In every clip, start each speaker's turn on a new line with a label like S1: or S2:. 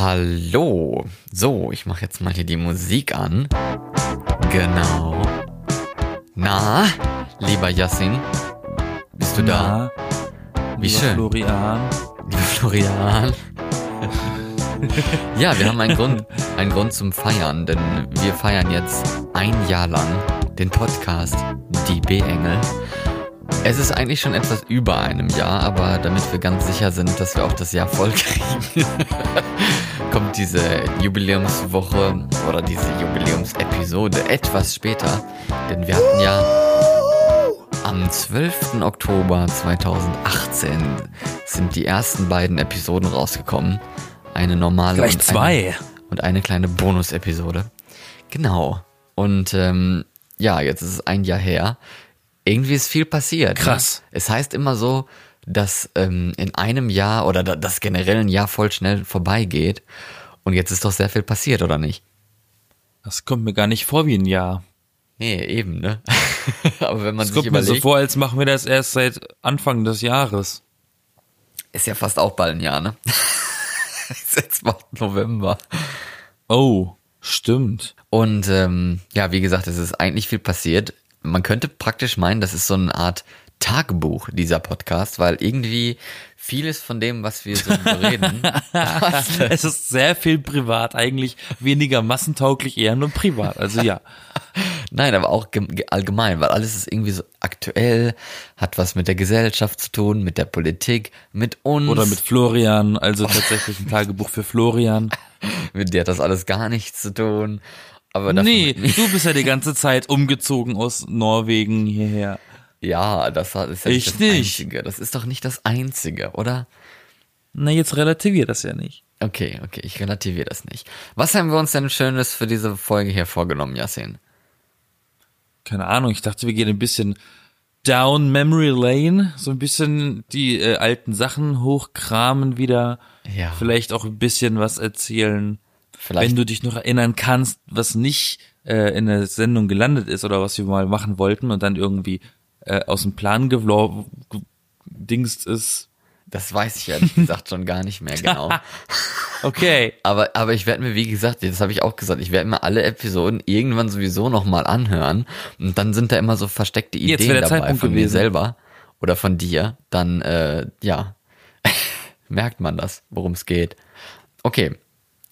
S1: Hallo. So, ich mache jetzt mal hier die Musik an. Genau. Na, lieber Yassin, bist du da?
S2: Na,
S1: Wie
S2: lieber
S1: schön.
S2: Florian.
S1: Lieber Florian. ja, wir haben einen Grund, einen Grund zum Feiern, denn wir feiern jetzt ein Jahr lang den Podcast Die B-Engel. Es ist eigentlich schon etwas über einem Jahr, aber damit wir ganz sicher sind, dass wir auch das Jahr voll kriegen, diese Jubiläumswoche oder diese Jubiläumsepisode etwas später, denn wir hatten ja am 12. Oktober 2018 sind die ersten beiden Episoden rausgekommen. Eine normale
S2: Gleich
S1: und
S2: zwei.
S1: Eine, und eine kleine Bonus-Episode. Genau. Und ähm, ja, jetzt ist es ein Jahr her. Irgendwie ist viel passiert. ne?
S2: Krass.
S1: Es heißt immer so, dass ähm, in einem Jahr oder da- dass generell ein Jahr voll schnell vorbeigeht. Und jetzt ist doch sehr viel passiert, oder nicht?
S2: Das kommt mir gar nicht vor wie ein Jahr.
S1: Nee, eben, ne? Aber wenn man
S2: Es
S1: sich
S2: kommt mir so
S1: überlegt,
S2: vor, als machen wir das erst seit Anfang des Jahres.
S1: ist ja fast auch bald ein Jahr, ne? ist jetzt bald November.
S2: Oh, stimmt.
S1: Und ähm, ja, wie gesagt, es ist eigentlich viel passiert. Man könnte praktisch meinen, das ist so eine Art Tagebuch, dieser Podcast, weil irgendwie vieles von dem, was wir so reden,
S2: es ist sehr viel privat, eigentlich weniger massentauglich, eher nur privat. Also ja.
S1: nein, aber auch gem- ge- allgemein, weil alles ist irgendwie so aktuell, hat was mit der Gesellschaft zu tun, mit der Politik, mit uns.
S2: Oder mit Florian, also tatsächlich ein Tagebuch für Florian.
S1: mit dir hat das alles gar nichts zu tun. Aber
S2: Nee, du bist ja die ganze Zeit umgezogen aus Norwegen hierher.
S1: Ja, das ist ja nicht
S2: Ich
S1: das
S2: nicht.
S1: Einzige. Das ist doch nicht das Einzige, oder?
S2: Na, jetzt relativier das ja nicht.
S1: Okay, okay, ich relativiere das nicht. Was haben wir uns denn Schönes für diese Folge hier vorgenommen, Yasin?
S2: Keine Ahnung, ich dachte, wir gehen ein bisschen down Memory Lane, so ein bisschen die äh, alten Sachen hochkramen wieder.
S1: Ja.
S2: Vielleicht auch ein bisschen was erzählen.
S1: Vielleicht-
S2: Wenn du dich noch erinnern kannst, was nicht äh, in der Sendung gelandet ist oder was wir mal machen wollten und dann irgendwie äh, aus dem Plan gedingst ist.
S1: Das weiß ich ehrlich gesagt schon gar nicht mehr genau.
S2: Okay.
S1: Aber, aber ich werde mir, wie gesagt, das habe ich auch gesagt, ich werde mir alle Episoden irgendwann sowieso nochmal anhören. Und dann sind da immer so versteckte Ideen dabei
S2: Zeitpunkt
S1: von mir
S2: gewesen.
S1: selber oder von dir. Dann, äh, ja, merkt man das, worum es geht. Okay,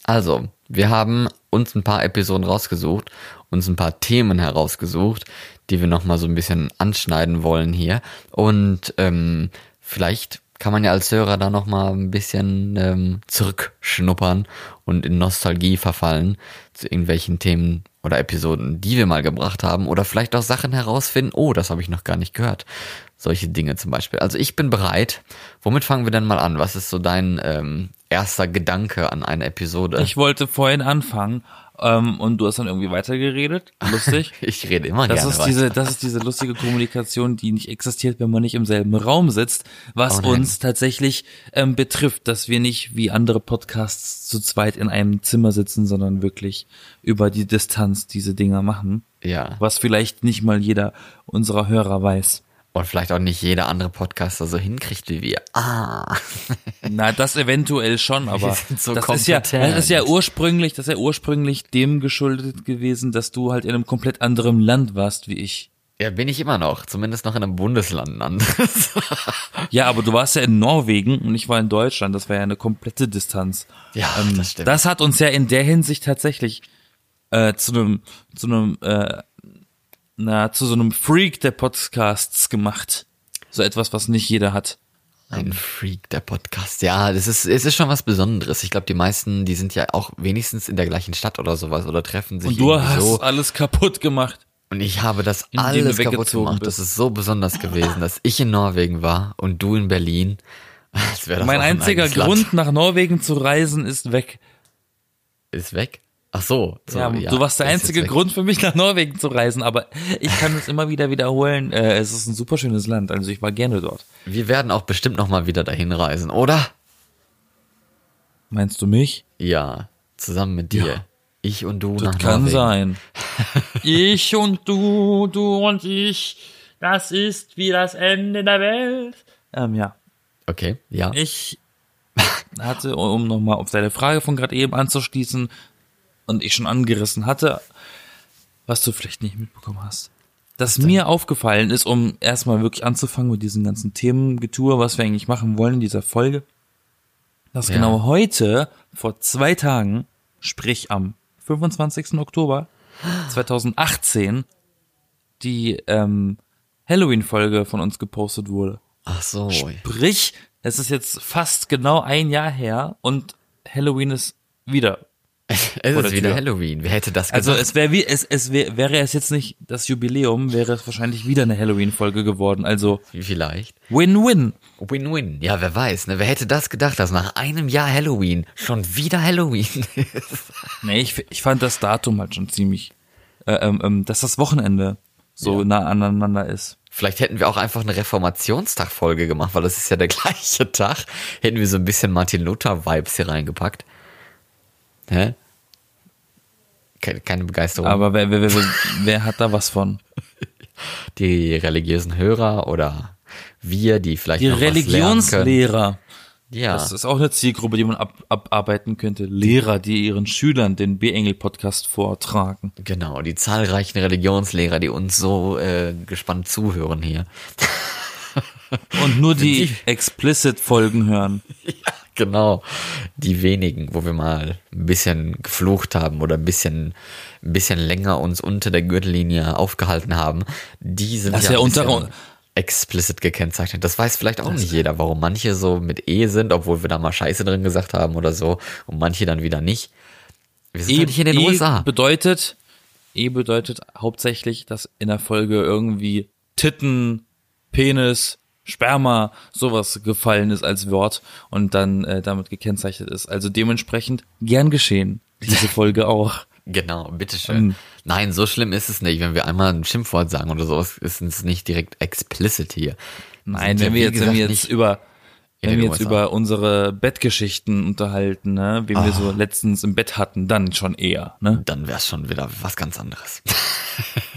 S1: also, wir haben uns ein paar Episoden rausgesucht, uns ein paar Themen herausgesucht, die wir nochmal so ein bisschen anschneiden wollen hier. Und ähm, vielleicht kann man ja als Hörer da nochmal ein bisschen ähm, zurückschnuppern und in Nostalgie verfallen zu irgendwelchen Themen oder Episoden, die wir mal gebracht haben. Oder vielleicht auch Sachen herausfinden, oh, das habe ich noch gar nicht gehört. Solche Dinge zum Beispiel. Also ich bin bereit. Womit fangen wir denn mal an? Was ist so dein ähm, erster Gedanke an eine Episode?
S2: Ich wollte vorhin anfangen ähm, und du hast dann irgendwie weitergeredet. Lustig.
S1: Ich rede immer
S2: Das
S1: gerne
S2: ist
S1: weiter.
S2: diese, das ist diese lustige Kommunikation, die nicht existiert, wenn man nicht im selben Raum sitzt, was
S1: Oh
S2: uns tatsächlich ähm, betrifft, dass wir nicht wie andere Podcasts zu zweit in einem Zimmer sitzen, sondern wirklich über die Distanz diese Dinger machen,
S1: Ja.
S2: was vielleicht nicht mal jeder unserer Hörer weiß.
S1: Und vielleicht auch nicht jeder andere Podcaster so hinkriegt wie wir. Ah.
S2: Na, das eventuell schon, aber
S1: so
S2: das ist ja, das ist ja ursprünglich, das ist ja ursprünglich dem geschuldet gewesen, dass du halt in einem komplett anderen Land warst wie ich.
S1: Ja, bin ich immer noch. Zumindest noch in einem Bundesland anderes.
S2: Ja, aber du warst ja in Norwegen und ich war in Deutschland. Das war ja eine komplette Distanz.
S1: Ja,
S2: Ähm,
S1: das stimmt.
S2: Das hat uns ja in der Hinsicht tatsächlich äh, zu einem, zu einem, äh, na, zu so einem Freak der Podcasts gemacht. So etwas, was nicht jeder hat.
S1: Ein Freak, der Podcast. Ja, das ist, es ist schon was Besonderes. Ich glaube, die meisten, die sind ja auch wenigstens in der gleichen Stadt oder sowas oder treffen sich
S2: Und du hast
S1: so.
S2: alles kaputt gemacht.
S1: Und ich habe das alles kaputt
S2: weggezogen
S1: gemacht.
S2: bist.
S1: Das ist so besonders gewesen, dass ich in Norwegen war und du in Berlin. Wäre das
S2: mein
S1: auch ein
S2: einziger
S1: eigenes Land.
S2: Grund, nach Norwegen zu reisen, ist weg.
S1: ist weg. Ach so. so
S2: ja, du warst der einzige. Grund für mich, nach Norwegen zu reisen. Aber ich kann es immer wieder wiederholen. Äh, es ist ein super schönes Land. Also ich war gerne dort.
S1: Wir werden auch bestimmt noch mal wieder dahin reisen, oder?
S2: Meinst du mich?
S1: Ja, zusammen mit dir.
S2: Ja.
S1: Ich und du
S2: Das
S1: nach
S2: kann
S1: Norwegen.
S2: sein. ich und du, du und ich, das ist wie das Ende der Welt. Ähm, ja.
S1: Okay, ja.
S2: Ich, hatte, um nochmal auf deine Frage von gerade eben anzuschließen und ich schon angerissen hatte, was du vielleicht nicht mitbekommen hast. Dass mir aufgefallen ist, um erstmal wirklich anzufangen mit diesen ganzen Themengetue, was wir eigentlich machen wollen in dieser Folge, dass
S1: Ja.
S2: genau heute, vor zwei Tagen, sprich am 25. Oktober 2018, die ähm, Halloween-Folge von uns gepostet wurde.
S1: Ach so.
S2: Sprich, es ist jetzt fast genau ein Jahr her und Halloween ist wieder.
S1: Es ist wieder
S2: Tür.
S1: Halloween. Wer hätte das
S2: Also
S1: gedacht?
S2: es wäre wie es es wär, wäre es jetzt nicht das Jubiläum, wäre es wahrscheinlich wieder eine Halloween Folge geworden. Also
S1: Vielleicht.
S2: Win-Win.
S1: Win-win. Ja, wer weiß, ne? Wer hätte das gedacht, dass nach einem Jahr Halloween schon wieder Halloween ist?
S2: Nee, ich, ich fand das Datum halt schon ziemlich äh, ähm, ähm, dass das Wochenende so nah aneinander ist.
S1: Vielleicht hätten wir auch einfach eine Reformationstag-Folge gemacht, weil das ist ja der gleiche Tag. Hätten wir so ein bisschen Martin Luther-Vibes hier reingepackt. Hä? Keine, Begeisterung.
S2: Aber wer, wer, wer, wer, hat da was von?
S1: die religiösen Hörer oder wir, die vielleicht
S2: Die
S1: noch was lernen können.
S2: Religionslehrer.
S1: Ja,
S2: Das ist auch eine Zielgruppe, die man ab, abarbeiten könnte. Lehrer, die ihren Schülern den B-Engel-Podcast vortragen.
S1: genau. Die zahlreichen Religionslehrer, die uns so äh, gespannt zuhören hier.
S2: Und nur die
S1: Die-
S2: Explicit-Folgen hören.
S1: Genau, die wenigen, wo wir mal ein bisschen geflucht haben oder ein bisschen, ein bisschen länger uns unter der Gürtellinie aufgehalten haben, die sind
S2: Das
S1: ja
S2: ja unter-
S1: explicit gekennzeichnet. Das weiß vielleicht auch nicht jeder, warum manche so mit E sind, obwohl wir da mal Scheiße drin gesagt haben oder so, und manche dann wieder nicht. Wir sind doch nicht in den
S2: e
S1: USA.
S2: bedeutet, E bedeutet hauptsächlich, dass in der Folge irgendwie Titten, Penis, Sperma, sowas gefallen ist als Wort und dann äh, damit gekennzeichnet ist. Also dementsprechend gern geschehen. Diese Folge auch.
S1: Genau, bitteschön.
S2: Ähm.
S1: Nein, so schlimm ist es nicht. Wenn wir einmal ein Schimpfwort sagen oder sowas, ist es nicht direkt explicit hier.
S2: Nein, wenn wir jetzt, wenn wir
S1: gesagt,
S2: jetzt über wenn wir jetzt
S1: USA.
S2: über unsere Bettgeschichten unterhalten, ne, wie wir
S1: Ah.
S2: so letztens im Bett hatten, dann schon eher, ne?
S1: dann wäre es schon wieder was ganz anderes.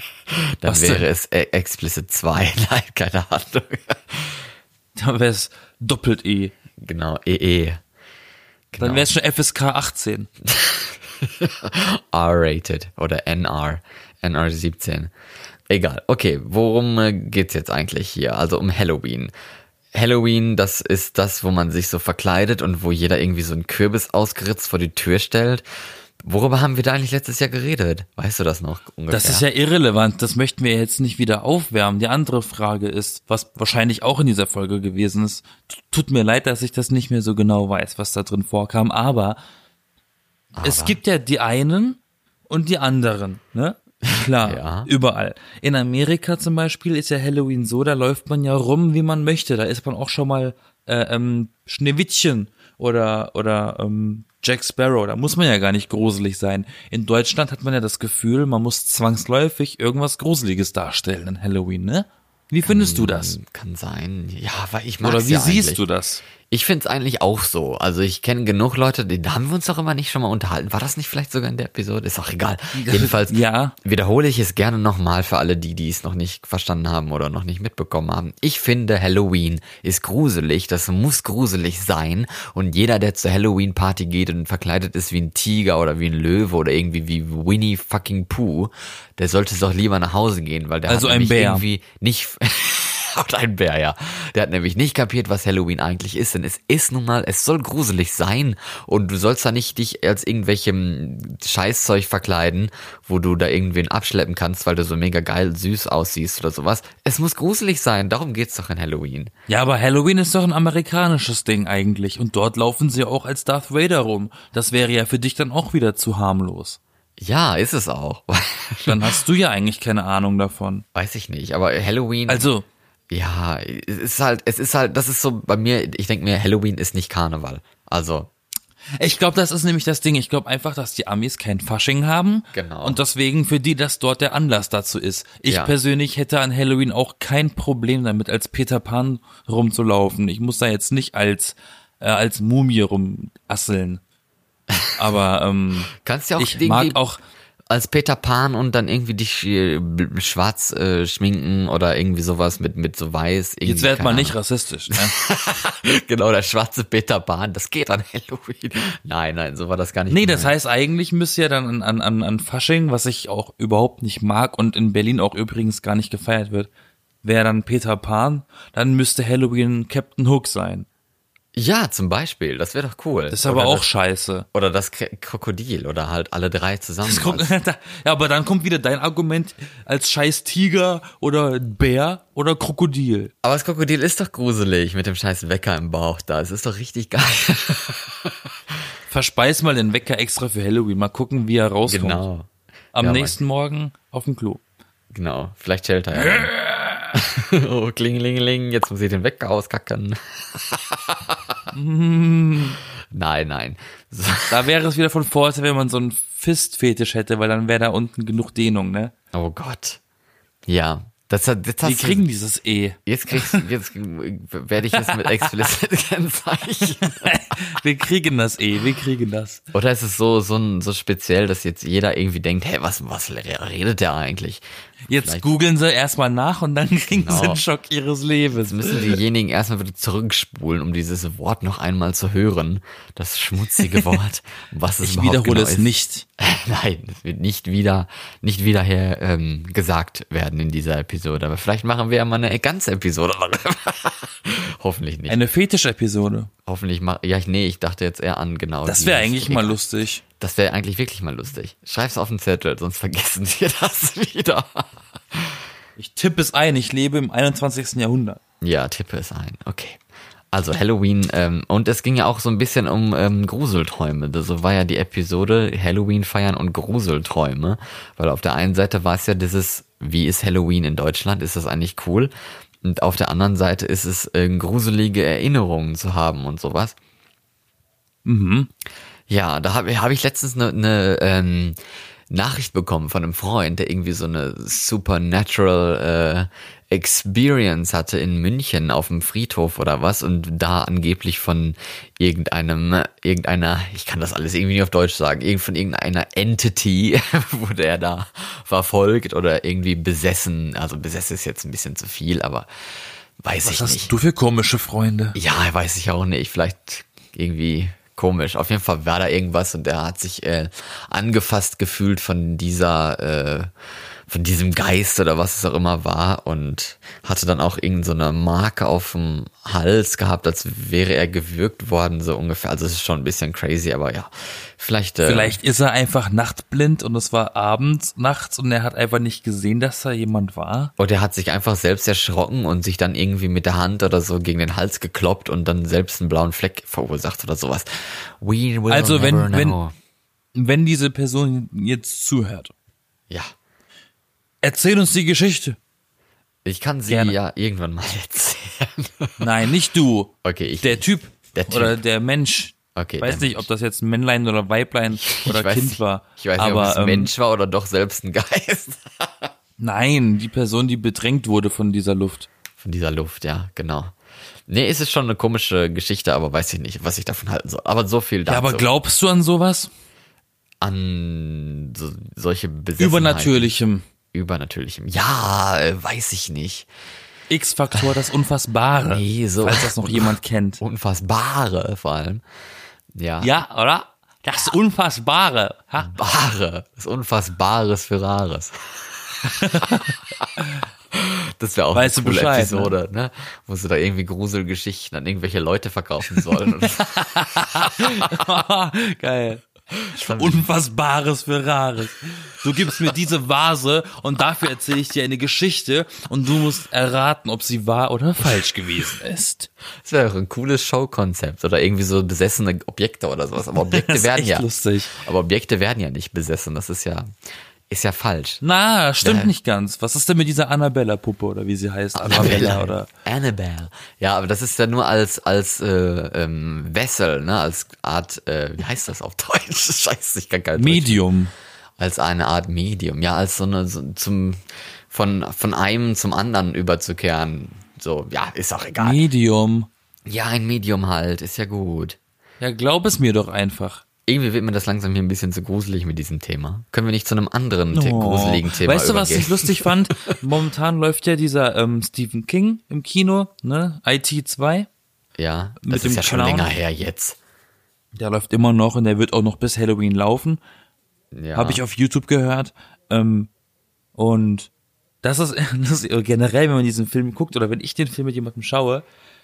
S1: dann
S2: Was
S1: wäre
S2: denn?
S1: es äh, explicit 2. Nein, keine Ahnung.
S2: Da wäre es doppelt E.
S1: genau, EE. Genau.
S2: Dann wäre es schon FSK 18.
S1: R-rated oder NR. NR 17. Egal. Okay, worum äh, geht's jetzt eigentlich hier? Also um Halloween. Halloween, das ist das, wo man sich so verkleidet und wo jeder irgendwie so einen Kürbis ausgeritzt vor die Tür stellt. Worüber haben wir da eigentlich letztes Jahr geredet? Weißt du das noch ungefähr?
S2: Das ist ja irrelevant, das möchten wir jetzt nicht wieder aufwärmen. Die andere Frage ist, was wahrscheinlich auch in dieser Folge gewesen ist, tut mir leid, dass ich das nicht mehr so genau weiß, was da drin vorkam, aber, es gibt ja die einen und die anderen, ne? Klar,
S1: Ja.
S2: überall. In Amerika zum Beispiel ist ja Halloween so, da läuft man ja rum, wie man möchte. Da ist man auch schon mal äh, ähm, Schneewittchen oder oder ähm, Jack Sparrow. Da muss man ja gar nicht gruselig sein. In Deutschland hat man ja das Gefühl, man muss zwangsläufig irgendwas Gruseliges darstellen in Halloween, ne? Wie findest du das?
S1: Kann sein. Ja, weil ich mag
S2: Oder wie
S1: ja
S2: siehst
S1: eigentlich.
S2: du das?
S1: Ich find's eigentlich auch so. Also ich kenne genug Leute, die, haben wir uns doch immer nicht schon mal unterhalten. War das nicht vielleicht sogar in der Episode? Ist auch egal. Jedenfalls
S2: Ja.
S1: wiederhole ich es gerne nochmal für alle die, die es noch nicht verstanden haben oder noch nicht mitbekommen haben. Ich finde Halloween ist gruselig. Das muss gruselig sein. Und jeder, der zur Halloween-Party geht und verkleidet ist wie ein Tiger oder wie ein Löwe oder irgendwie wie Winnie fucking Pooh, der sollte doch lieber nach Hause gehen, weil der
S2: Also
S1: hat
S2: ein
S1: nämlich irgendwie nicht Oder ein Bär, ja. Der hat nämlich nicht kapiert, was Halloween eigentlich ist, denn es ist nun mal, es soll gruselig sein und du sollst da nicht dich als irgendwelchem Scheißzeug verkleiden, wo du da irgendwen abschleppen kannst, weil du so mega geil süß aussiehst oder sowas. Es muss gruselig sein, darum geht's doch in Halloween.
S2: Ja, aber Halloween ist doch ein amerikanisches Ding eigentlich. Und dort laufen sie auch als Darth Vader rum. Das wäre ja für dich dann auch wieder zu harmlos.
S1: Ja, ist es auch.
S2: Dann hast du ja eigentlich keine Ahnung davon.
S1: Weiß ich nicht, aber Halloween.
S2: Also,
S1: Ja, es ist halt, es ist halt, das ist so bei mir, ich denke mir, Halloween ist nicht Karneval. Also,
S2: ich glaube, das ist nämlich das Ding. Ich glaube einfach, dass die Amis kein Fasching haben.
S1: Genau.
S2: Und deswegen für die das dort der Anlass dazu ist. Ich
S1: Ja.
S2: persönlich hätte an Halloween auch kein Problem damit, als Peter Pan rumzulaufen. Ich muss da jetzt nicht als, äh, als Mumie rumasseln. Aber ähm,
S1: kannst ja auch
S2: ich mag auch
S1: als Peter Pan und dann irgendwie dich äh, schwarz äh, schminken oder irgendwie sowas mit mit so weiß.
S2: Jetzt
S1: keine
S2: mal nicht rassistisch. Ne?
S1: genau, der schwarze Peter Pan, das geht an Halloween. Nein, nein, so war das gar nicht.
S2: Nee, das
S1: gemeint.
S2: heißt eigentlich müsste ja dann an, an, an, an Fasching, was ich auch überhaupt nicht mag und in Berlin auch übrigens gar nicht gefeiert wird, wäre dann Peter Pan, dann müsste Halloween Captain Hook sein.
S1: Ja, zum Beispiel, das wäre doch cool.
S2: Das ist aber
S1: oder
S2: auch
S1: das,
S2: scheiße.
S1: oder das Krokodil oder halt alle drei zusammen.
S2: Kommt,
S1: als-
S2: ja, aber dann kommt wieder dein Argument als scheiß Tiger oder Bär oder Krokodil.
S1: aber das Krokodil ist doch gruselig mit dem scheiß Wecker im Bauch da. Es ist doch richtig geil.
S2: Verspeis mal den Wecker extra für Halloween. Mal gucken, wie er rauskommt.
S1: genau.
S2: Am
S1: Ja,
S2: nächsten Morgen auf dem Klo.
S1: Genau, vielleicht hält er ja. oh, klingelingeling, jetzt muss ich den Wecker auskacken. nein, nein.
S2: Da wäre es wieder von Vorteil, wenn man so einen Fist-Fetisch hätte, weil dann wäre da unten genug Dehnung, ne?
S1: oh Gott. Ja, das jetzt
S2: Wir
S1: hast du,
S2: kriegen dieses E.
S1: jetzt kriegst, jetzt werde ich es mit explicit kennzeichnen.
S2: Wir kriegen das E, wir kriegen das.
S1: Oder ist es so, so, so speziell, dass jetzt jeder irgendwie denkt, hey, was, was redet der eigentlich?
S2: Jetzt
S1: Vielleicht-
S2: googeln sie erstmal nach und dann kriegen sie
S1: Genau.
S2: den Schock ihres Lebens.
S1: Jetzt müssen diejenigen erstmal wieder zurückspulen, um dieses Wort noch einmal zu hören. Das schmutzige Wort. Was es
S2: Ich wiederhole
S1: genau
S2: es
S1: ist.
S2: nicht.
S1: Nein, es wird nicht wieder, nicht wieder her ähm, gesagt werden in dieser Episode. Aber vielleicht machen wir ja mal eine ganze Episode. Hoffentlich nicht.
S2: Eine Fetisch-Episode.
S1: Hoffentlich mach, ja, ich, nee, ich dachte jetzt eher an genau.
S2: Das wäre eigentlich mal lustig.
S1: Das wäre eigentlich wirklich mal lustig. Schreib's auf den Zettel, sonst vergessen wir das wieder.
S2: Ich tippe es ein, ich lebe im 21. Jahrhundert.
S1: Ja, tippe es ein. Okay. Also Halloween, ähm, und es ging ja auch so ein bisschen um ähm, Gruselträume. So war ja die Episode Halloween feiern und Gruselträume. Weil auf der einen Seite war es ja dieses, wie ist Halloween in Deutschland? Ist das eigentlich cool? Und auf der anderen Seite ist es äh, gruselige Erinnerungen zu haben und sowas. Ja, da habe hab ich letztens eine ne, ähm, Nachricht bekommen von einem Freund, der irgendwie so eine supernatural äh, Experience hatte in München auf dem Friedhof oder was und da angeblich von irgendeinem, irgendeiner, ich kann das alles irgendwie nicht auf Deutsch sagen, irgend von irgendeiner Entity wurde er da verfolgt oder irgendwie besessen. Also besessen ist jetzt ein bisschen zu viel, aber weiß ich
S2: Was
S1: nicht.
S2: hast du für komische Freunde?
S1: Ja, weiß ich auch nicht. Vielleicht irgendwie komisch. Auf jeden Fall war da irgendwas und er hat sich äh, angefasst gefühlt von dieser, äh, von diesem Geist oder was es auch immer war und hatte dann auch irgendeine so eine Marke auf dem Hals gehabt, als wäre er gewürgt worden, so ungefähr. Also es ist schon ein bisschen crazy, aber ja, vielleicht. Äh,
S2: Vielleicht ist er einfach nachtblind und es war abends, nachts und er hat einfach nicht gesehen, dass da jemand war.
S1: Und er hat sich einfach selbst erschrocken und sich dann irgendwie mit der Hand oder so gegen den Hals gekloppt und dann selbst einen blauen Fleck verursacht oder sowas. We will
S2: Also wenn-
S1: never
S2: wenn-
S1: know.
S2: Wenn diese Person jetzt zuhört,
S1: Ja.
S2: Erzähl uns die Geschichte.
S1: Ich kann sie
S2: Gerne.
S1: ja irgendwann mal erzählen.
S2: Nein, nicht du.
S1: Okay, ich.
S2: Der Typ.
S1: Der Typ.
S2: Oder der Mensch.
S1: Okay,
S2: Ich weiß nicht, ob das jetzt ein Männlein oder Weiblein oder Kind
S1: nicht,
S2: war.
S1: Ich weiß
S2: aber
S1: nicht, ob es
S2: ähm,
S1: Mensch war oder doch selbst ein Geist.
S2: nein, die Person, die bedrängt wurde von dieser Luft.
S1: Von dieser Luft, ja, genau. Nee, es ist schon eine komische Geschichte, aber weiß ich nicht, was ich davon halten soll. Aber so viel dazu.
S2: Ja, aber glaubst du an sowas?
S1: an so, solche Besessenheiten.
S2: Übernatürlichem.
S1: Übernatürlichem. Ja, äh, weiß ich nicht.
S2: X-Faktor, das Unfassbare.
S1: Nee, so.
S2: Falls das noch jemand kennt.
S1: Unfassbare vor allem. Ja.
S2: Ja, oder? Das Unfassbare. Ha?
S1: Bare. Das Unfassbares für Rares. Das wäre auch
S2: Weißt
S1: eine coole
S2: Bescheid,
S1: Episode, ne? Wo sie da irgendwie Gruselgeschichten an irgendwelche Leute verkaufen sollen.
S2: Geil. Unfassbares für Rares. Du gibst mir diese Vase und dafür erzähle ich dir eine Geschichte und du musst erraten, ob sie wahr oder falsch gewesen ist.
S1: das wäre auch ein cooles Showkonzept oder irgendwie so besessene Objekte oder sowas. Aber Objekte
S2: Das ist
S1: werden ja.
S2: lustig.
S1: Aber Objekte werden ja nicht besessen. Das ist ja, ist ja falsch.
S2: Na, stimmt
S1: Ja.
S2: nicht ganz. Was ist denn mit dieser Annabella-Puppe oder wie sie heißt? Annabella oder.
S1: Annabelle. Ja, aber das ist ja nur als als äh, ähm, Vessel, ne, als Art, äh, wie heißt das auf Deutsch? Scheiße, ich kann kein Deutsch.
S2: Medium.
S1: Als eine Art Medium, ja, als so eine so, zum von von einem zum anderen überzukehren. So, ja, ist auch egal.
S2: Medium.
S1: Ja, ein Medium halt, ist ja gut.
S2: Ja, glaub es mir doch einfach.
S1: Irgendwie wird mir das langsam hier ein bisschen zu gruselig mit diesem Thema. Können wir nicht zu einem anderen
S2: Oh.
S1: gruseligen Thema
S2: Weißt du, was
S1: übergehen?
S2: ich lustig fand? Momentan läuft ja dieser ähm, Stephen King im Kino, ne? IT 2.
S1: Ja,
S2: mit
S1: das
S2: dem
S1: ist ja schon
S2: Clown?
S1: länger her jetzt.
S2: Der läuft immer noch und der wird auch noch bis Halloween laufen.
S1: Ja.
S2: Habe ich auf YouTube gehört. Ähm, und das ist, das ist generell, wenn man diesen Film guckt oder wenn ich den Film mit jemandem schaue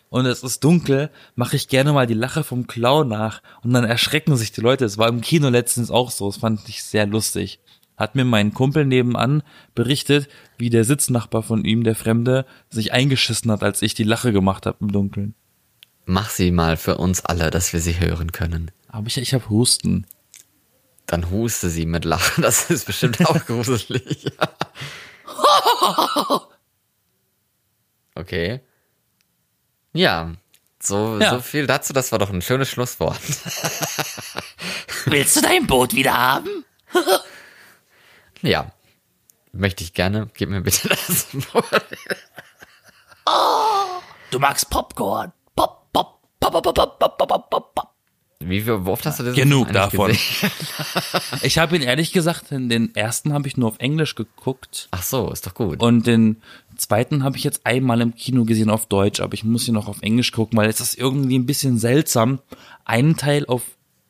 S2: und es ist dunkel, mache ich gerne mal die Lache vom Clown nach und dann erschrecken sich die Leute. Es war im Kino letztens auch so. Das fand ich sehr lustig. Hat mir mein Kumpel nebenan berichtet, wie der Sitznachbar von ihm, der Fremde, sich eingeschissen hat, als ich die Lache gemacht habe im Dunkeln.
S1: Mach sie mal für uns alle, dass wir sie hören können.
S2: Aber ich, ich habe Husten.
S1: Dann huste sie mit Lachen. Das ist bestimmt auch gruselig. okay. Ja. So,
S2: Ja.
S1: so viel dazu. Das war doch ein schönes Schlusswort.
S3: Willst du dein Boot wieder haben?
S1: Ja. Möchte ich gerne. Gib mir bitte das Wort.
S3: Du magst Popcorn. Pop, pop, pop, pop, pop, pop, pop, pop, pop.
S1: Wie, viel- wie oft hast du das
S2: Genug davon. Ich habe ihn ehrlich gesagt, in den ersten habe ich nur auf Englisch geguckt
S1: Ach so, ist doch gut.
S2: und den zweiten habe ich jetzt einmal im Kino gesehen auf Deutsch, aber ich muss ihn noch auf Englisch gucken, weil es ist irgendwie ein bisschen seltsam, einen Teil auf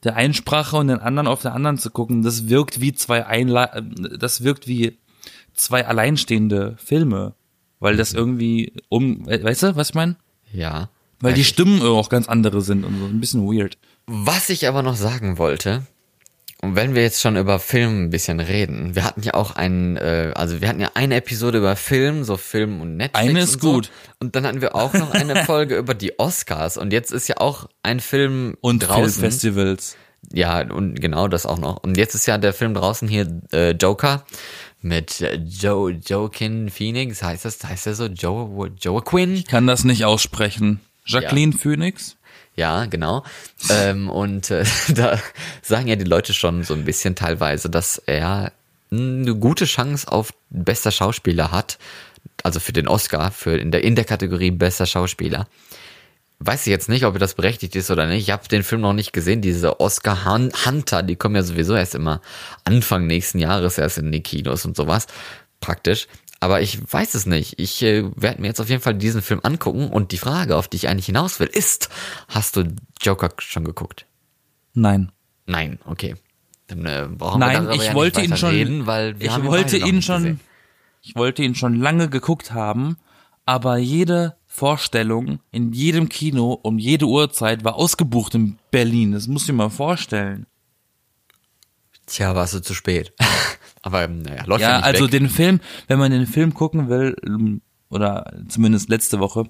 S2: der einen Sprache und den anderen auf der anderen zu gucken. Das wirkt wie zwei Einla das wirkt wie zwei alleinstehende Filme, weil das irgendwie um, we- weißt du, was ich meine?
S1: ja.
S2: Weil die Stimmen auch ganz andere sind und so ein bisschen weird.
S1: Was ich aber noch sagen wollte, und wenn wir jetzt schon über Film ein bisschen reden, wir hatten ja auch einen, äh, also wir hatten ja eine Episode über Film, so Film und Netflix.
S2: Eine ist
S1: und so.
S2: gut.
S1: Und dann hatten wir auch noch eine Folge über die Oscars. Und jetzt ist ja auch ein Film
S2: Und
S1: draußen.
S2: Filmfestivals.
S1: Ja, und genau das auch noch. Und jetzt ist ja der Film draußen hier, äh, Joker, mit Joe, Joaquin Phoenix, heißt das, heißt er so? Joe, Joaquin?
S2: kann das nicht aussprechen. Jacqueline Phoenix?
S1: Ja, genau. ähm, und äh, da sagen ja die Leute schon so ein bisschen teilweise, dass er eine gute Chance auf bester Schauspieler hat. Also für den Oscar, für in der, in der Kategorie bester Schauspieler. Weiß ich jetzt nicht, ob das berechtigt ist oder nicht. Ich habe den Film noch nicht gesehen. Diese Oscar Hunter, die kommen ja sowieso erst immer Anfang nächsten Jahres erst in die Kinos und sowas. Praktisch. Aber ich weiß es nicht. Ich äh, werde mir jetzt auf jeden Fall diesen Film angucken. Und die Frage, auf die ich eigentlich hinaus will, ist, hast du Joker schon geguckt?
S2: Nein.
S1: Nein, okay. Dann äh, brauchen
S2: Nein,
S1: wir darüber
S2: ich
S1: ja
S2: wollte
S1: nicht
S2: ihn schon,
S1: reden, weil wir
S2: ich
S1: haben ihn
S2: wollte ihn
S1: nicht
S2: schon,
S1: gesehen.
S2: ich wollte ihn schon lange geguckt haben, aber jede Vorstellung in jedem Kino um jede Uhrzeit war ausgebucht in Berlin. Das musst du dir mal vorstellen.
S1: Tja, warst du zu spät. Aber ähm, naja, läuft ja,
S2: Ja,
S1: nicht
S2: also
S1: weg.
S2: den Film, wenn man den Film gucken will, ähm, oder zumindest letzte Woche,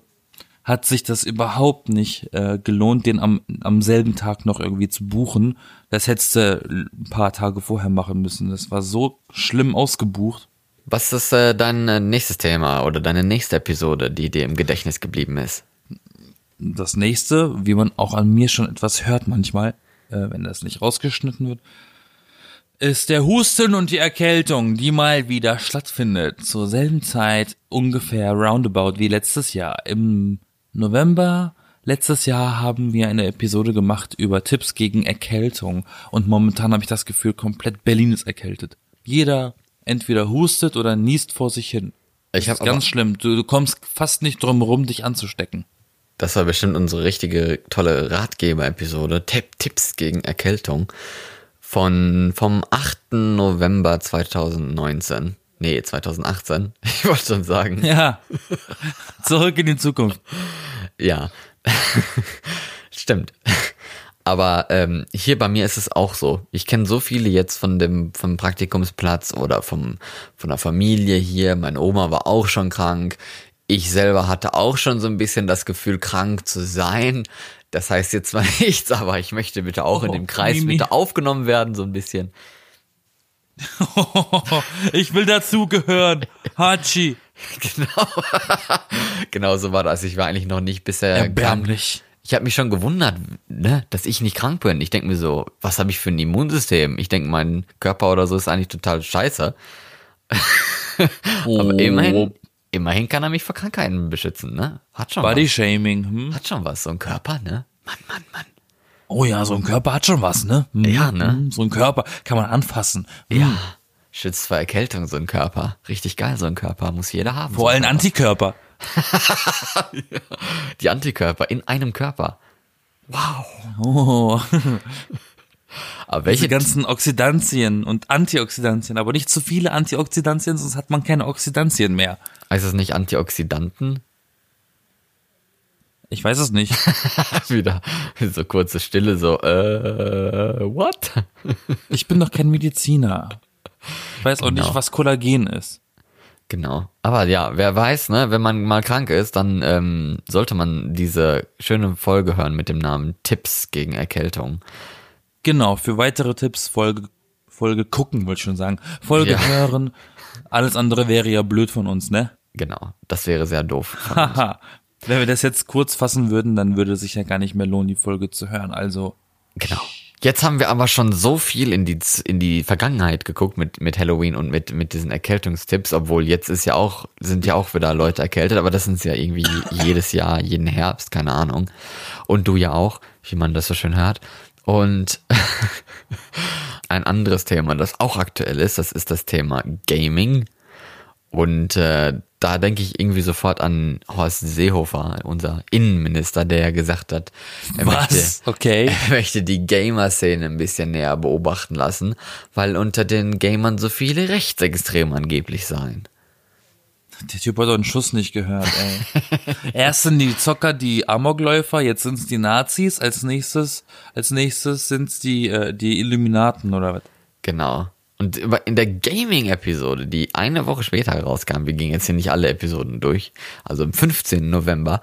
S2: hat sich das überhaupt nicht äh, gelohnt, den am, am selben Tag noch irgendwie zu buchen. Das hättest du ein paar Tage vorher machen müssen. Das war so schlimm ausgebucht.
S1: Was ist äh, dein äh, nächstes Thema oder deine nächste Episode, die dir im Gedächtnis geblieben ist?
S2: Das nächste, wie man auch an mir schon etwas hört manchmal, äh, wenn das nicht rausgeschnitten wird, ist der Husten und die Erkältung, die mal wieder stattfindet. Zur selben Zeit ungefähr roundabout wie letztes Jahr. Im November letztes Jahr haben wir eine Episode gemacht über Tipps gegen Erkältung. Und momentan habe ich das Gefühl, komplett Berlin ist erkältet. Jeder entweder hustet oder niest vor sich hin.
S1: Ich
S2: Das
S1: hab
S2: ist ganz schlimm. Du, du kommst fast nicht drum rum, dich anzustecken.
S1: Das war bestimmt unsere richtige tolle Ratgeber-Episode. Tipp, Tipps gegen Erkältung. Von, vom 8. November 2019. Nee, 2018. Ich wollte schon sagen.
S2: Ja. Zurück in die Zukunft.
S1: Ja, stimmt. Aber ähm, hier bei mir ist es auch so. Ich kenne so viele jetzt von dem vom Praktikumsplatz oder vom von der Familie hier. Meine Oma war auch schon krank. Ich selber hatte auch schon so ein bisschen das Gefühl, krank zu sein. Das heißt jetzt zwar nichts, aber ich möchte bitte auch in
S2: Oh,
S1: dem Kreis
S2: Mimi.
S1: bitte aufgenommen werden, so ein bisschen.
S2: ich will dazugehören. Hachi.
S1: Genau. genau so war das. Ich war eigentlich noch nicht bisher krank.
S2: Erbärmlich.
S1: Ich habe mich schon gewundert, ne, dass ich nicht krank bin. Ich denke mir so, was habe ich für ein Immunsystem? Ich denke, mein Körper oder so ist eigentlich total scheiße.
S2: Oh.
S1: Aber immerhin, immerhin kann er mich vor Krankheiten beschützen, ne? Hat schon
S2: Body
S1: was.
S2: Shaming. Hm?
S1: Hat schon was, so ein Körper, ne? Mann, Mann, Mann.
S2: Oh ja, so ein Körper hat schon was, ne? Mhm.
S1: Ja, ne?
S2: Mhm, So ein Körper kann man anfassen. Mhm.
S1: Ja. Schützt vor Erkältung, so ein Körper. Richtig geil, so ein Körper. Muss jeder haben.
S2: Vor allem
S1: so ein
S2: Antikörper.
S1: Körper. Die Antikörper in einem Körper.
S2: Oh,
S1: Aber welche
S2: ganzen Oxidantien und Antioxidantien, aber nicht zu viele Antioxidantien, sonst hat man keine Oxidantien mehr.
S1: Heißt das nicht Antioxidanten?
S2: Ich weiß es nicht.
S1: Wieder so kurze Stille, so, äh, what?
S2: Ich bin doch kein Mediziner. Ich weiß auch
S1: Genau.
S2: nicht, was Kollagen ist.
S1: Genau. Aber ja, wer weiß, ne, wenn man mal krank ist, dann ähm, sollte man diese schöne Folge hören mit dem Namen Tipps gegen Erkältung.
S2: Genau, für weitere Tipps Folge, Folge gucken, wollte ich schon sagen. Folge
S1: Ja.
S2: hören. Alles andere wäre ja blöd von uns, ne?
S1: Genau. Das wäre sehr doof.
S2: Wenn wir das jetzt kurz fassen würden, dann würde es sich ja gar nicht mehr lohnen, die Folge zu hören. Also,
S1: Genau. Jetzt haben wir aber schon so viel in die, in die Vergangenheit geguckt mit, mit Halloween und mit, mit diesen Erkältungstipps, obwohl jetzt ist ja auch, sind ja auch wieder Leute erkältet, aber das sind ja irgendwie jedes Jahr, jeden Herbst, keine Ahnung. Und du ja auch, wie man das so schön hört. Und ein anderes Thema, das auch aktuell ist, das ist das Thema Gaming. Und äh, da denke ich irgendwie sofort an Horst Seehofer, unser Innenminister, der ja gesagt hat, er möchte,
S2: was? Okay.
S1: er möchte die Gamer-Szene ein bisschen näher beobachten lassen, weil unter den Gamern so viele Rechtsextreme angeblich seien.
S2: Der Typ hat doch einen Schuss nicht gehört, ey. Erst sind die Zocker die Amokläufer, jetzt sind es die Nazis, als nächstes, als nächstes sind es die, äh, die Illuminaten oder was?
S1: Genau. Und in der Gaming-Episode, die eine Woche später rauskam, wir gingen jetzt hier nicht alle Episoden durch, also am 15. November,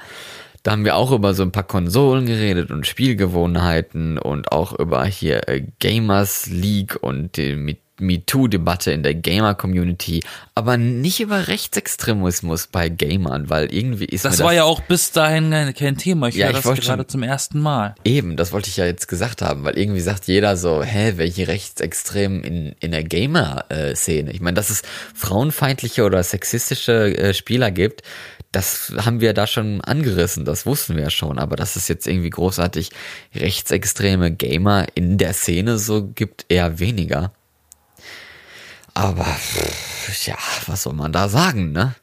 S1: da haben wir auch über so ein paar Konsolen geredet und Spielgewohnheiten und auch über hier äh, Gamers League und Me- MeToo-Debatte in der Gamer-Community, aber nicht über Rechtsextremismus bei Gamern, weil irgendwie ist
S2: Das war ja auch bis dahin kein, Thema. Ich
S1: Ja,
S2: höre
S1: ich
S2: das gerade
S1: schon-
S2: zum ersten Mal.
S1: Eben, das wollte ich ja jetzt gesagt haben, weil irgendwie sagt jeder so, hä, welche Rechtsextremen in, in der Gamer-Szene? Ich meine, dass es frauenfeindliche oder sexistische äh, Spieler gibt, das haben wir da schon angerissen, das wussten wir ja schon, aber dass es jetzt irgendwie großartig rechtsextreme Gamer in der Szene so gibt, eher weniger. Aber, ja, was soll man da sagen, ne?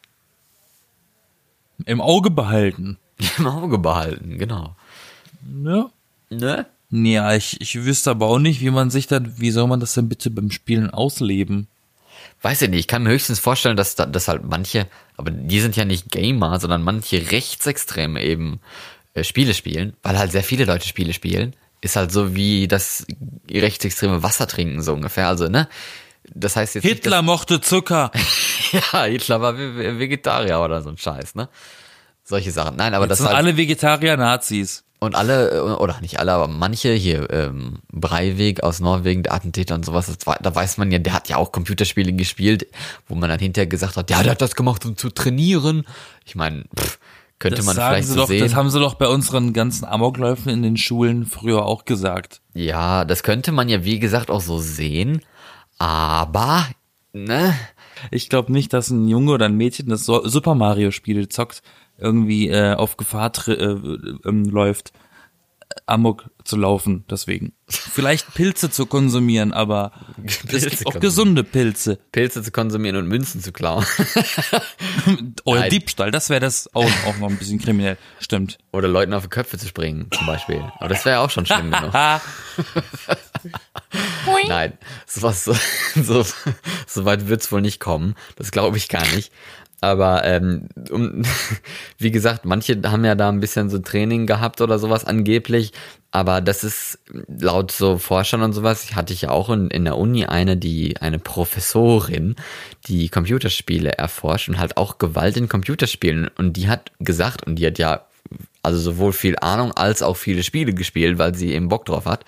S2: Im Auge behalten.
S1: Im Auge behalten, genau.
S2: Ja.
S1: Ne?
S2: Ja, ich, ich wüsste aber auch nicht, wie man sich dann, wie soll man das denn bitte beim Spielen ausleben?
S1: Weiß ich nicht, ich kann mir höchstens vorstellen, dass, da- dass halt manche, aber die sind ja nicht Gamer, sondern manche Rechtsextreme eben äh, Spiele spielen, weil halt sehr viele Leute Spiele spielen. Ist halt so wie das rechtsextreme Wasser trinken, so ungefähr. Also, ne? Das heißt jetzt
S2: Hitler mochte Zucker.
S1: nicht, ja, Hitler war Ve- Ve- Vegetarier oder so ein Scheiß, ne? Solche Sachen. Nein, aber
S2: Das
S1: das
S2: sind
S1: halt,
S2: alle Vegetarier Nazis.
S1: und alle, oder nicht alle, aber manche hier, ähm, Breivik aus Norwegen, der Attentäter und sowas, war, da weiß man ja, der hat ja auch Computerspiele gespielt, wo man dann hinterher gesagt hat, ja, der hat das gemacht, um zu trainieren. Ich meine, könnte
S2: Das
S1: man vielleicht so
S2: doch,
S1: sehen.
S2: das haben sie doch bei unseren ganzen Amokläufen in den Schulen früher auch gesagt.
S1: ja, das könnte man ja, wie gesagt, auch so sehen. Aber, ne?
S2: Ich glaube nicht, dass ein Junge oder ein Mädchen, das Super Mario Spiele zockt, irgendwie äh, auf Gefahr äh, ähm, läuft, Amok zu laufen. Deswegen vielleicht Pilze zu konsumieren, aber es
S1: Pilze
S2: gibt auch
S1: konsumieren.
S2: gesunde Pilze.
S1: Pilze zu konsumieren und Münzen zu klauen.
S2: Oder
S1: Nein.
S2: Diebstahl, das wäre das auch, auch noch ein bisschen kriminell. Stimmt.
S1: Oder Leuten auf die Köpfe zu springen, zum Beispiel. Aber das wäre ja auch schon schlimm genug. Nein, sowas, so, so, so weit wird's wohl nicht kommen. Das glaube ich gar nicht. Aber ähm, um, wie gesagt, manche haben ja da ein bisschen so Training gehabt oder sowas angeblich. Aber das ist laut so Forschern und sowas, hatte ich ja auch in, in der Uni eine, die eine Professorin, die Computerspiele erforscht und halt auch Gewalt in Computerspielen. Und die hat gesagt, und die hat ja also sowohl viel Ahnung als auch viele Spiele gespielt, weil sie eben Bock drauf hat.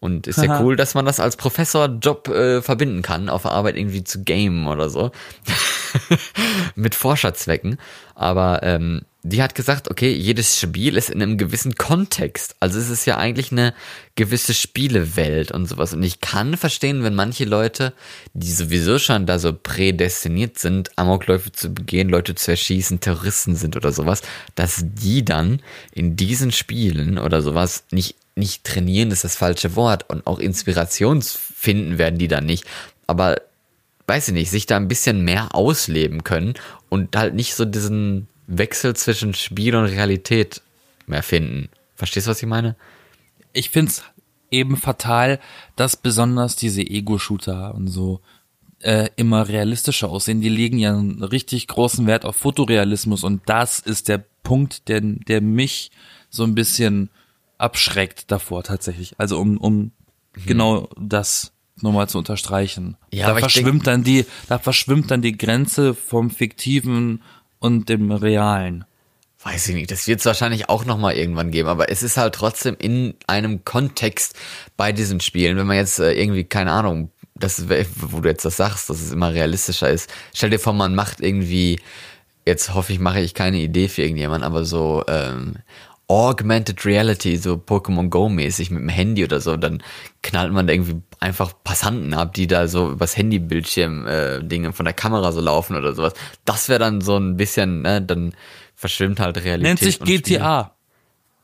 S1: Und ist ja
S2: Aha.
S1: cool, dass man das als Professorjob äh, verbinden kann, auf der Arbeit irgendwie zu gamen oder so. Mit Forscherzwecken. Aber ähm, die hat gesagt, okay, jedes Spiel ist in einem gewissen Kontext. Also es ist ja eigentlich eine gewisse Spielewelt und sowas. Und ich kann verstehen, wenn manche Leute, die sowieso schon da so prädestiniert sind, Amokläufe zu begehen, Leute zu erschießen, Terroristen sind oder sowas, dass die dann in diesen Spielen oder sowas nicht nicht trainieren ist das falsche Wort und auch Inspirationsfinden werden die dann nicht. Aber weiß ich nicht, sich da ein bisschen mehr ausleben können und halt nicht so diesen Wechsel zwischen Spiel und Realität mehr finden. Verstehst du, was ich meine?
S2: Ich find's eben fatal, dass besonders diese Ego-Shooter und so äh, immer realistischer aussehen. Die legen ja einen richtig großen Wert auf Fotorealismus und das ist der Punkt, der, der mich so ein bisschen abschreckt davor tatsächlich. Also um, um genau das nochmal zu unterstreichen.
S1: Ja,
S2: da
S1: aber ich
S2: verschwimmt dann die, da verschwimmt dann die Grenze vom fiktiven und dem realen.
S1: Weiß ich nicht, das wird es wahrscheinlich auch nochmal irgendwann geben, aber es ist halt trotzdem in einem Kontext bei diesen Spielen, wenn man jetzt äh, irgendwie, keine Ahnung, das, wo du jetzt das sagst, dass es immer realistischer ist. Stell dir vor, man macht irgendwie, jetzt hoffe ich, mache ich keine Idee für irgendjemand, aber so ähm, Augmented Reality, so Pokémon Go mäßig mit dem Handy oder so, dann knallt man da irgendwie einfach Passanten ab, die da so übers Handybildschirm äh, Dinge von der Kamera so laufen oder sowas. Das wäre dann so ein bisschen, ne, dann verschwimmt halt Realität.
S2: Nennt sich
S1: und Spiel.
S2: GTA.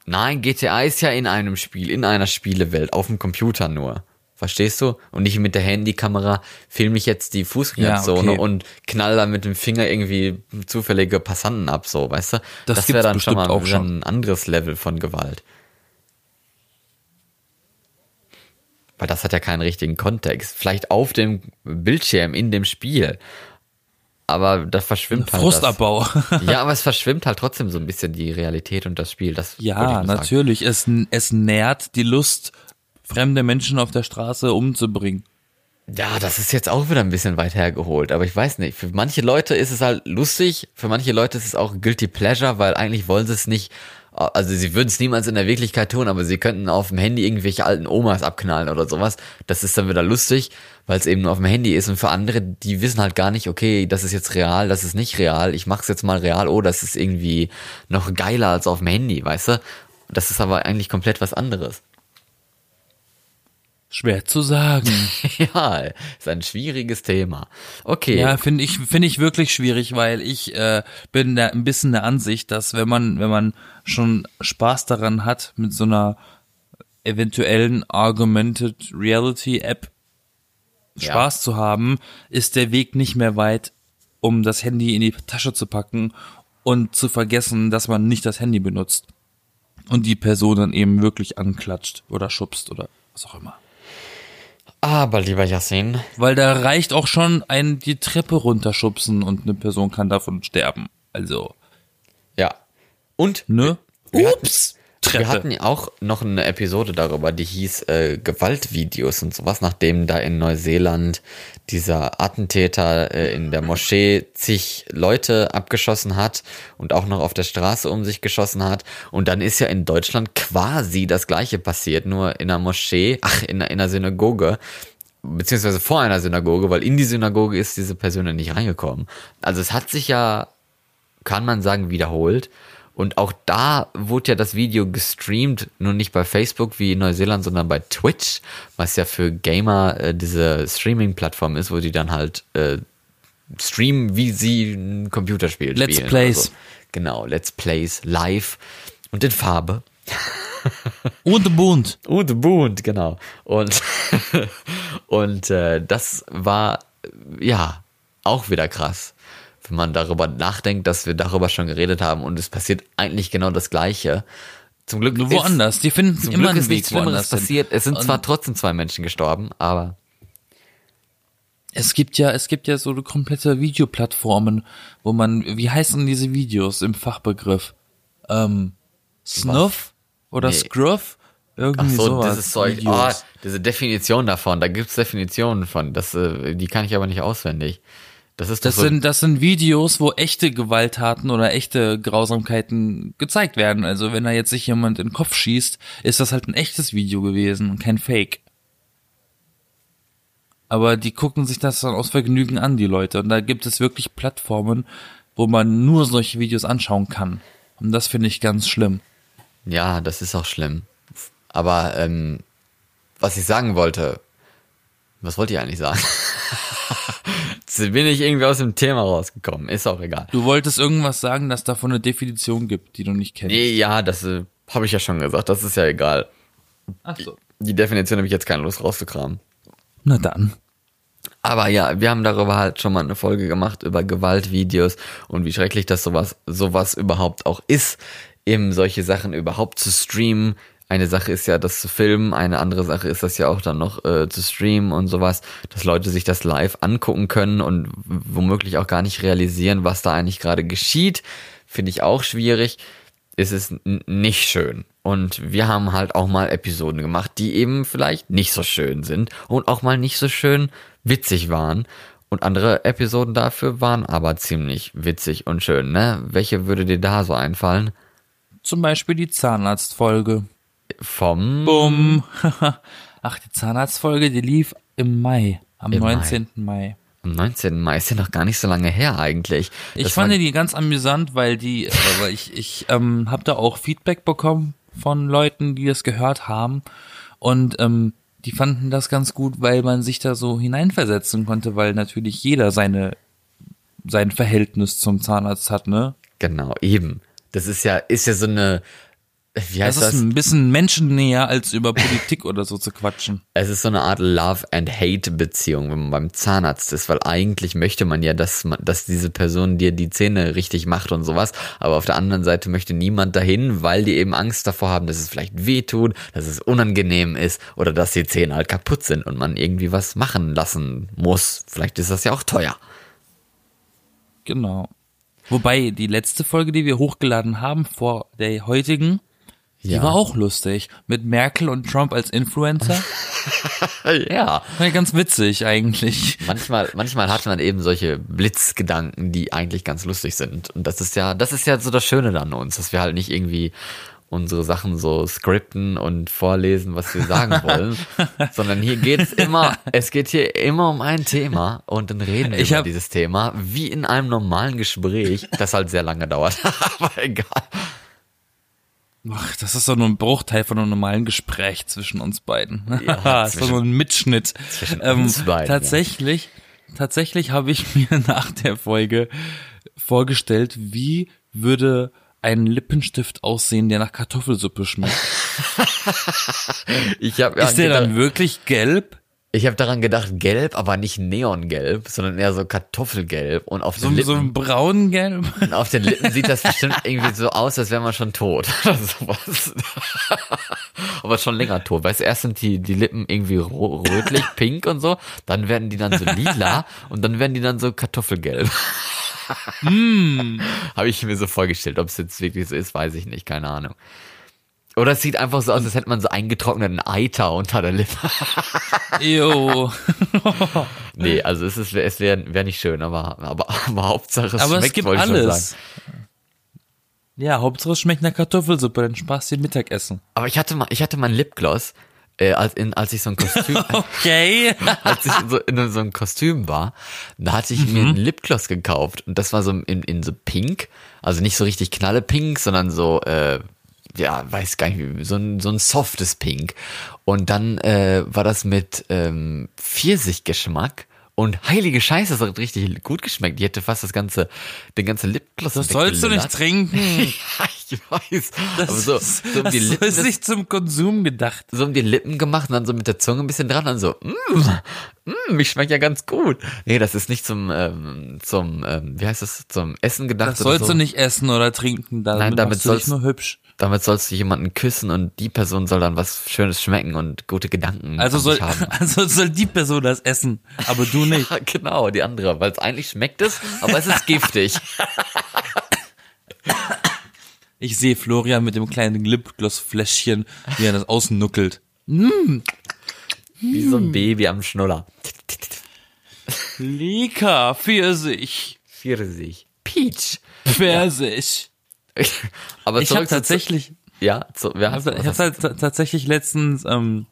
S1: Nein, GTA ist ja in einem Spiel, in einer Spielewelt, auf dem Computer nur. Verstehst du? Und nicht mit der Handykamera filme ich jetzt die Fußgängerzone
S2: Ja, okay.
S1: und knall da mit dem Finger irgendwie zufällige Passanten ab, so, weißt du?
S2: Das
S1: wäre
S2: gibt's
S1: dann schon mal
S2: auch schon.
S1: ein anderes Level von Gewalt. Weil das hat ja keinen richtigen Kontext. Vielleicht auf dem Bildschirm in dem Spiel. Aber das verschwimmt halt.
S2: Frustabbau.
S1: Das. Ja, aber es verschwimmt halt trotzdem so ein bisschen die Realität und das Spiel. Das
S2: Ja, natürlich. Es, es nährt die Lust, fremde Menschen auf der Straße umzubringen.
S1: Ja, das ist jetzt auch wieder ein bisschen weit hergeholt, aber ich weiß nicht. Für manche Leute ist es halt lustig, für manche Leute ist es auch guilty pleasure, weil eigentlich wollen sie es nicht, also sie würden es niemals in der Wirklichkeit tun, aber sie könnten auf dem Handy irgendwelche alten Omas abknallen oder sowas. Das ist dann wieder lustig, weil es eben nur auf dem Handy ist und für andere, die wissen halt gar nicht, okay, das ist jetzt real, das ist nicht real, ich mach's jetzt mal real, oh, das ist irgendwie noch geiler als auf dem Handy, weißt du? Das ist aber eigentlich komplett was anderes.
S2: Schwer zu sagen.
S1: ja, ist ein schwieriges Thema. Okay.
S2: Ja, finde ich finde ich wirklich schwierig, weil ich äh, bin da ein bisschen der Ansicht, dass wenn man wenn man schon Spaß daran hat mit so einer eventuellen augmented Reality App
S1: Ja.
S2: Spaß zu haben, ist der Weg nicht mehr weit, um das Handy in die Tasche zu packen und zu vergessen, dass man nicht das Handy benutzt und die Person dann eben wirklich anklatscht oder schubst oder was auch immer.
S1: Aber lieber Yassin,
S2: Weil da reicht auch schon ein die Treppe runterschubsen und eine Person kann davon sterben. Also,
S1: ja. Und
S2: ne?
S1: Wir
S2: Ups!
S1: wir
S2: Treppe.
S1: hatten ja auch noch eine Episode darüber, die hieß äh, Gewaltvideos und sowas, nachdem da in Neuseeland dieser Attentäter äh, in der Moschee zig Leute abgeschossen hat und auch noch auf der Straße um sich geschossen hat. Und dann ist ja in Deutschland quasi das gleiche passiert, nur in einer Moschee, ach, in, in einer Synagoge, beziehungsweise vor einer Synagoge, weil in die Synagoge ist diese Person ja nicht reingekommen. Also es hat sich ja kann man sagen, wiederholt. Und auch da wurde ja das Video gestreamt, nur nicht bei Facebook wie in Neuseeland, sondern bei Twitch, was ja für Gamer äh, diese Streaming-Plattform ist, wo die dann halt äh, streamen, wie sie ein Computerspiel
S2: Let's
S1: spielen.
S2: Plays.
S1: Also, genau, Let's Plays live und in Farbe.
S2: Und bunt.
S1: Und bunt, genau. Und, und äh, das war ja auch wieder krass, wenn man darüber nachdenkt, dass wir darüber schon geredet haben und es passiert eigentlich genau das Gleiche. Zum Glück
S2: Nur
S1: ist-
S2: woanders. Die finden
S1: Zum
S2: immer
S1: Glück ist nichts Schlimmeres passiert. Es sind
S2: Und
S1: zwar trotzdem zwei Menschen gestorben, aber
S2: Es gibt ja, es gibt ja so komplette Videoplattformen, wo man, wie heißen diese Videos im Fachbegriff? Ähm, Snuff oder
S1: Nee.
S2: Scruff?
S1: ach
S2: Irgendwie
S1: so,
S2: sowas.
S1: dieses Zeug, ah, diese Definition davon, da gibt's Definitionen von, das, äh, die kann ich aber nicht auswendig. Das ist
S2: Das
S1: so,
S2: sind, das sind Videos, wo echte Gewalttaten oder echte Grausamkeiten gezeigt werden. Also wenn da jetzt sich jemand in den Kopf schießt, ist das halt ein echtes Video gewesen und kein Fake. Aber die gucken sich das dann aus Vergnügen an, die Leute. Und da gibt es wirklich Plattformen, wo man nur solche Videos anschauen kann. Und das finde ich ganz schlimm.
S1: Ja, das ist auch schlimm. Aber ähm, was ich sagen wollte, was wollte ich eigentlich sagen? Jetzt bin ich irgendwie aus dem Thema rausgekommen. Ist auch egal.
S2: Du wolltest irgendwas sagen, dass davon eine Definition gibt, die du nicht kennst.
S1: Nee, ja, das äh, habe ich ja schon gesagt. Das ist ja egal.
S2: Ach so.
S1: Die Definition habe ich jetzt keine Lust rauszukramen.
S2: Na dann.
S1: Aber ja, wir haben darüber halt schon mal eine Folge gemacht über Gewaltvideos und wie schrecklich das sowas, sowas überhaupt auch ist, eben solche Sachen überhaupt zu streamen. Eine Sache ist ja das zu filmen, eine andere Sache ist das ja auch dann noch äh, zu streamen und sowas, dass Leute sich das live angucken können und womöglich auch gar nicht realisieren, was da eigentlich gerade geschieht. Finde ich auch schwierig. Es ist nicht schön. Und wir haben halt auch mal Episoden gemacht, die eben vielleicht nicht so schön sind und auch mal nicht so schön witzig waren. Und andere Episoden dafür waren aber ziemlich witzig und schön, ne? Welche würde dir da so einfallen?
S2: Zum Beispiel die Zahnarztfolge.
S1: Vom
S2: Bumm. Ach, die Zahnarztfolge, die lief im Mai. Am
S1: Im Mai.
S2: 19. Mai.
S1: am 19. Mai ist ja noch gar nicht so lange her eigentlich.
S2: Ich
S1: Das
S2: fand
S1: war-
S2: die ganz amüsant, weil die, weil ich, ich ähm, habe da auch Feedback bekommen von Leuten, die das gehört haben. Und ähm, die fanden das ganz gut, weil man sich da so hineinversetzen konnte, weil natürlich jeder seine sein Verhältnis zum Zahnarzt hat, ne?
S1: Genau, eben. Das ist ja, ist ja so eine, wie heißt
S2: Das
S1: das?
S2: ist ein bisschen menschennäher, als über Politik oder so zu quatschen.
S1: Es ist so eine Art Love and Hate Beziehung, wenn man beim Zahnarzt ist, weil eigentlich möchte man ja, dass man, dass diese Person dir die Zähne richtig macht und sowas, aber auf der anderen Seite möchte niemand dahin, weil die eben Angst davor haben, dass es vielleicht weh tut, dass es unangenehm ist oder dass die Zähne halt kaputt sind und man irgendwie was machen lassen muss. Vielleicht ist das ja auch teuer.
S2: Genau. Wobei die letzte Folge, die wir hochgeladen haben vor der heutigen, die
S1: Ja.
S2: war auch lustig. Mit Merkel und Trump als Influencer.
S1: Ja.
S2: War ganz witzig eigentlich.
S1: Manchmal, manchmal hat man eben solche Blitzgedanken, die eigentlich ganz lustig sind. Und das ist ja, das ist ja so das Schöne an uns, dass wir halt nicht irgendwie unsere Sachen so skripten und vorlesen, was wir sagen wollen, sondern hier geht's immer, es geht hier immer um ein Thema und dann reden wir
S2: Ich
S1: über
S2: hab-
S1: dieses Thema, wie in einem normalen Gespräch, das halt sehr lange dauert. Aber egal.
S2: Ach, das ist doch nur ein Bruchteil von einem normalen Gespräch zwischen uns beiden.
S1: Ja,
S2: das ist doch
S1: zwischen-
S2: nur ein Mitschnitt.
S1: zwischen
S2: Ähm,
S1: uns beiden, ja.
S2: tatsächlich, tatsächlich habe ich mir nach der Folge vorgestellt, wie würde ein Lippenstift aussehen, der nach Kartoffelsuppe schmeckt.
S1: Ich habe
S2: ist der dann wirklich gelb?
S1: Ich habe daran gedacht, gelb, aber nicht neongelb, sondern eher so Kartoffelgelb und auf
S2: So,
S1: den Lippen.
S2: so ein braungelb?
S1: Und auf den Lippen sieht das bestimmt irgendwie so aus, als wäre man schon tot oder sowas. Aber schon länger tot. Weißt du, erst sind die, die Lippen irgendwie rötlich, pink und so, dann werden die dann so lila und dann werden die dann so kartoffelgelb. Habe ich mir so vorgestellt. Ob es jetzt wirklich so ist, weiß ich nicht, keine Ahnung. Oder es sieht einfach so aus, als hätte man so eingetrockneten Eiter unter der Lippe.
S2: Jo.
S1: Nee, also es ist, es wäre wär nicht schön, aber, aber, aber Hauptsache es
S2: Aber es
S1: schmeckt,
S2: gibt
S1: ich schon
S2: alles. Ja, Hauptsache es schmeckt nach Kartoffelsuppe, dann Spaß dir Mittagessen.
S1: Aber ich hatte mal, ich hatte mal ein Lipgloss, äh, als, in, als ich so ein Kostüm,
S2: Okay.
S1: als ich in so, in so einem Kostüm war, da hatte ich mir ein Lipgloss gekauft und das war so in, in so pink, also nicht so richtig knalle pink, sondern so, äh, ja, weiß gar nicht, so ein, so ein softes Pink. Und dann äh, war das mit ähm, Pfirsichgeschmack und heilige Scheiße, das hat richtig gut geschmeckt. Die hätte fast das ganze, den ganzen Lipgloss
S2: Das sollst du nicht trinken.
S1: ja, ich weiß. aber so, so um die
S2: das
S1: Lippen,
S2: ist nicht zum Konsum gedacht.
S1: so um die Lippen gemacht und dann so mit der Zunge ein bisschen dran und so, mm, mm, mich schmeckt ja ganz gut. Nee, das ist nicht zum, ähm, zum, ähm, wie heißt das, zum Essen gedacht.
S2: Das sollst
S1: so.
S2: du nicht essen oder trinken. Damit,
S1: Nein, damit
S2: machst du
S1: sollst-
S2: nur hübsch.
S1: Damit sollst du jemanden küssen und die Person soll dann was Schönes schmecken und gute Gedanken
S2: Also soll,
S1: haben.
S2: also soll die Person das essen, aber du nicht.
S1: Ja, genau, die andere, weil es eigentlich schmeckt es, aber es ist giftig.
S2: Ich sehe Florian mit dem kleinen Lipgloss-Fläschchen, wie er das ausnuckelt.
S1: Wie so ein Baby am Schnuller.
S2: Lika, Pfirsich,
S1: Pfirsich. Peach.
S2: Pfirsich.
S1: Aber
S2: Ich habe
S1: zu-
S2: tatsächlich,
S1: Ja, so, wer
S2: ich
S1: hat
S2: habe halt ta- tatsächlich letztens ähm,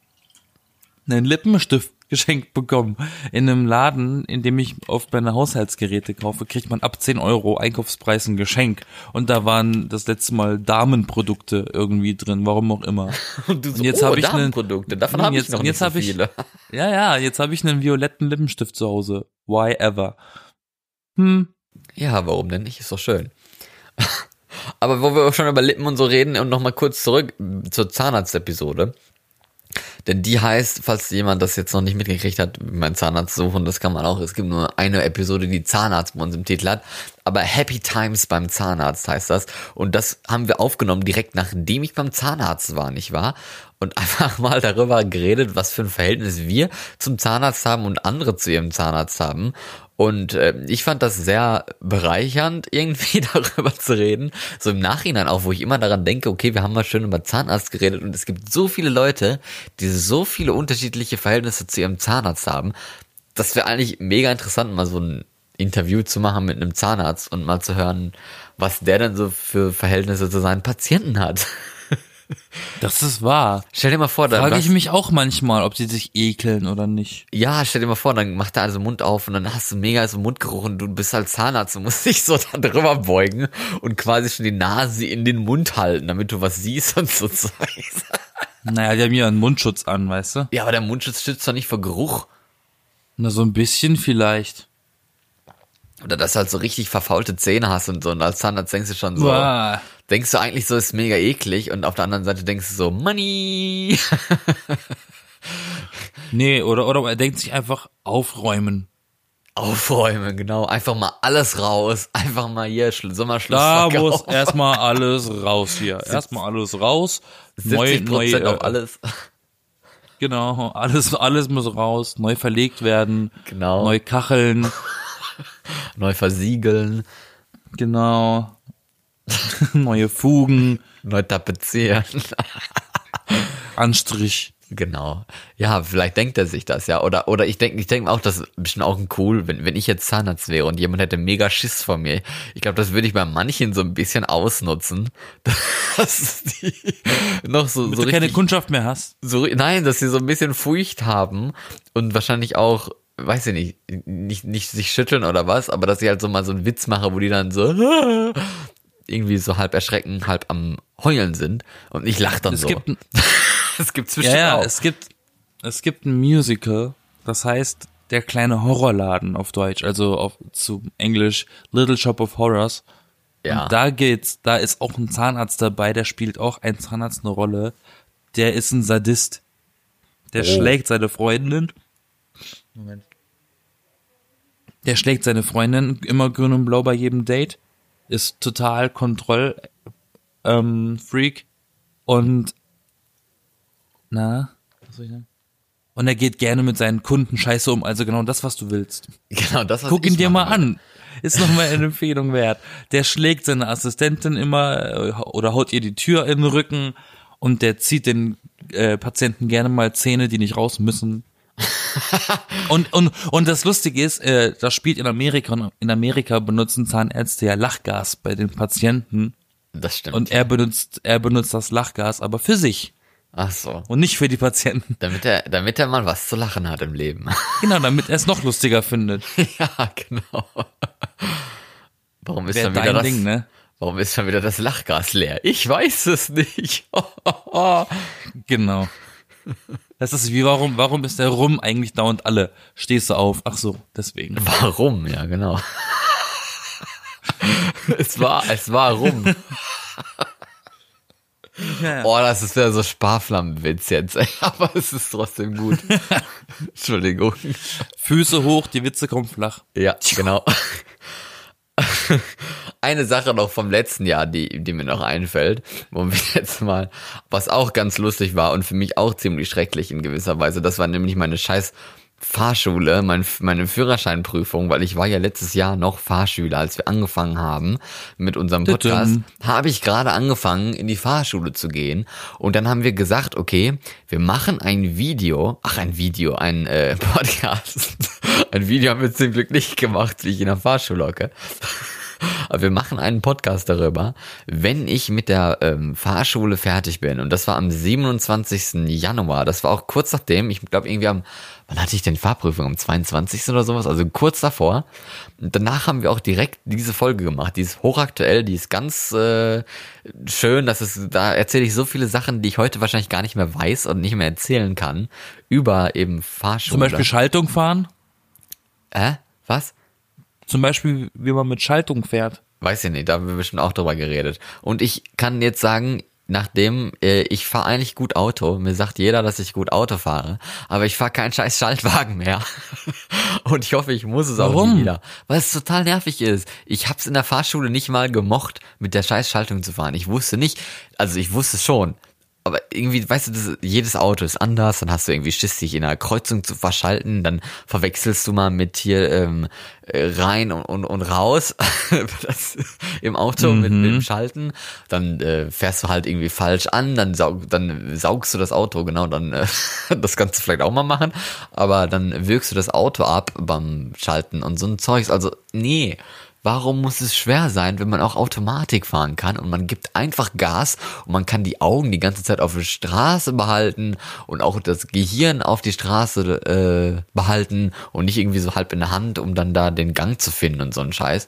S2: einen Lippenstift geschenkt bekommen. In einem Laden, in dem ich oft meine Haushaltsgeräte kaufe, kriegt man ab 10 Euro Einkaufspreis ein Geschenk. Und da waren das letzte Mal Damenprodukte irgendwie drin, warum auch immer.
S1: Und du so,
S2: Und jetzt
S1: oh,
S2: habe ich einen-
S1: Damenprodukte, davon habe ich
S2: jetzt-
S1: noch
S2: jetzt
S1: nicht so
S2: hab ich-
S1: viele.
S2: Ja, ja, jetzt habe ich einen violetten Lippenstift zu Hause. Why ever? Hm.
S1: Ja, warum denn nicht? Ist doch schön. Aber wo wir auch schon über Lippen und so reden und nochmal kurz zurück zur Zahnarzt-Episode. Denn die heißt, falls jemand das jetzt noch nicht mitgekriegt hat, mein Zahnarzt suchen, das kann man auch. Es gibt nur eine Episode, die Zahnarzt bei uns im Titel hat. Aber Happy Times beim Zahnarzt heißt das. Und das haben wir aufgenommen direkt nachdem ich beim Zahnarzt war, nicht wahr? Und einfach mal darüber geredet, was für ein Verhältnis wir zum Zahnarzt haben und andere zu ihrem Zahnarzt haben. Und äh, ich fand das sehr bereichernd, irgendwie darüber zu reden. So im Nachhinein auch, wo ich immer daran denke, okay, wir haben mal schön über Zahnarzt geredet und es gibt so viele Leute, die so viele unterschiedliche Verhältnisse zu ihrem Zahnarzt haben. Das wäre eigentlich mega interessant, mal so ein Interview zu machen mit einem Zahnarzt und mal zu hören, was der denn so für Verhältnisse zu seinen Patienten hat.
S2: Das ist wahr.
S1: Stell dir mal vor, da
S2: Frage ich mich auch manchmal, ob die sich ekeln oder nicht.
S1: Ja, stell dir mal vor, dann macht er also Mund auf und dann hast du mega so Mundgeruch und du bist halt Zahnarzt und musst dich so da drüber beugen und quasi schon die Nase in den Mund halten, damit du was siehst und so Zeugs.
S2: Naja, die haben ja einen Mundschutz an, weißt du?
S1: Ja, aber der Mundschutz schützt doch nicht vor Geruch.
S2: Na, so ein bisschen vielleicht.
S1: Oder dass du halt so richtig verfaulte Zähne hast und so. Und als Zahnarzt denkst du schon so,
S2: Uah.
S1: denkst du eigentlich so, ist mega eklig und auf der anderen Seite denkst du so, Money.
S2: Nee, oder, oder er denkt sich einfach aufräumen.
S1: Aufräumen, genau. Einfach mal alles raus. Einfach mal hier Schl Sommerschluss.
S2: Da muss erstmal alles raus hier. Erstmal alles raus.
S1: 70 Prozent
S2: äh,
S1: auf alles.
S2: Genau, alles, alles muss raus, neu verlegt werden,
S1: Genau.
S2: neu kacheln,
S1: Neu versiegeln,
S2: genau, neue Fugen,
S1: neu tapezieren.
S2: Anstrich.
S1: Genau. Ja, vielleicht denkt er sich das, ja. Oder, oder ich denke, ich denke auch, das ist bestimmt auch ein cool, wenn, wenn ich jetzt Zahnarzt wäre und jemand hätte mega Schiss vor mir. Ich glaube, das würde ich bei manchen so ein bisschen ausnutzen. Dass die noch so,
S2: Wenn
S1: so
S2: du keine
S1: richtig,
S2: Kundschaft mehr hast.
S1: so, nein, dass sie so ein bisschen Furcht haben und wahrscheinlich auch, weiß ich nicht, nicht, nicht sich schütteln oder was, aber dass ich halt so mal so einen Witz mache, wo die dann so, irgendwie so halb erschrecken, halb am Heulen sind und ich lache dann
S2: Es
S1: so.
S2: gibt, ein-
S1: das gibt's
S2: ja,
S1: bestimmt
S2: ja,
S1: auch.
S2: es gibt, es gibt ein Musical, das heißt der kleine Horrorladen auf Deutsch, also auf, zu Englisch Little Shop of Horrors.
S1: ja.
S2: Und da geht's, da ist auch ein Zahnarzt dabei, der spielt auch ein Zahnarzt eine Rolle. Der ist ein Sadist. Der
S1: Oh.
S2: schlägt seine Freundin. Moment. Der schlägt seine Freundin immer grün und blau bei jedem Date. Ist total Kontroll ähm, Freak und na, was soll ich sagen? Und er geht gerne mit seinen Kunden scheiße um, also genau das, was du willst.
S1: Genau, das was
S2: Guck
S1: ich
S2: ihn dir mal
S1: machen
S2: an. Ist noch mal eine Empfehlung wert. Der schlägt seine Assistentin immer äh, oder haut ihr die Tür in den Rücken und der zieht den äh, Patienten gerne mal Zähne, die nicht raus müssen. und, und, und das Lustige ist, äh, das spielt in Amerika und in Amerika benutzen Zahnärzte ja Lachgas bei den Patienten.
S1: Das stimmt.
S2: und er benutzt, er benutzt das Lachgas aber für sich
S1: Ach so.
S2: und nicht für die Patienten.
S1: Damit er, damit er mal was zu lachen hat im Leben.
S2: Genau, damit er es noch lustiger findet.
S1: ja, genau. Warum ist
S2: Wäre
S1: schon wieder das,
S2: Ding, ne?
S1: warum ist schon wieder das Lachgas leer? Ich weiß es nicht.
S2: Genau. Das ist wie, warum, warum ist der Rum eigentlich dauernd alle? Stehst du auf? Ach so, deswegen.
S1: Warum? Ja, genau. es war, es war rum. Oh, das ist ja so Sparflammenwitz jetzt, ey. aber es ist trotzdem gut. Entschuldigung.
S2: Füße hoch, die Witze kommen flach.
S1: Ja, genau. Eine Sache noch vom letzten Jahr, die, die mir noch einfällt, wo wir jetzt mal, was auch ganz lustig war und für mich auch ziemlich schrecklich in gewisser Weise, das war nämlich meine scheiß Fahrschule, mein, meine Führerscheinprüfung, weil ich war ja letztes Jahr noch Fahrschüler, als wir angefangen haben mit unserem Podcast, habe ich gerade angefangen, in die Fahrschule zu gehen. Und dann haben wir gesagt, okay, wir machen ein Video, ach ein Video, ein äh, Podcast. ein Video haben wir zum Glück nicht gemacht, wie ich in der Fahrschule hocke. Aber wir machen einen Podcast darüber, wenn ich mit der ähm, Fahrschule fertig bin. Und das war am 27. Januar. Das war auch kurz nachdem, ich glaube irgendwie am, wann hatte ich denn die Fahrprüfung? Am 22. oder sowas? Also kurz davor. Und danach haben wir auch direkt diese Folge gemacht. Die ist hochaktuell, die ist ganz äh, schön. Das ist, da erzähle ich so viele Sachen, die ich heute wahrscheinlich gar nicht mehr weiß und nicht mehr erzählen kann. Über eben Fahrschule.
S2: Zum Beispiel Schaltung fahren.
S1: Äh? Was?
S2: Zum Beispiel, wie man mit Schaltung fährt.
S1: Weiß ich nicht, da haben wir bestimmt auch drüber geredet. Und ich kann jetzt sagen, nachdem äh, ich fahre eigentlich gut Auto. Mir sagt jeder, dass ich gut Auto fahre, aber ich fahre keinen scheiß Schaltwagen mehr. Und ich hoffe, ich muss es auch
S2: Warum?
S1: nie wieder, weil es total nervig ist. Ich hab's in der Fahrschule nicht mal gemocht, mit der scheiß Schaltung zu fahren. Ich wusste nicht, also ich wusste schon, aber irgendwie, weißt du, das, jedes Auto ist anders, dann hast du irgendwie Schiss, dich in einer Kreuzung zu verschalten, dann verwechselst du mal mit hier ähm, äh, rein und, und, und raus das, im Auto mit, mit dem Schalten, dann äh, fährst du halt irgendwie falsch an, dann, saug, dann saugst du das Auto, genau, dann äh, das kannst du vielleicht auch mal machen, aber dann wirkst du das Auto ab beim Schalten und so ein Zeugs, also nee, Warum muss es schwer sein, wenn man auch Automatik fahren kann und man gibt einfach Gas und man kann die Augen die ganze Zeit auf der Straße behalten und auch das Gehirn auf die Straße äh, behalten und nicht irgendwie so halb in der Hand, um dann da den Gang zu finden und so ein Scheiß?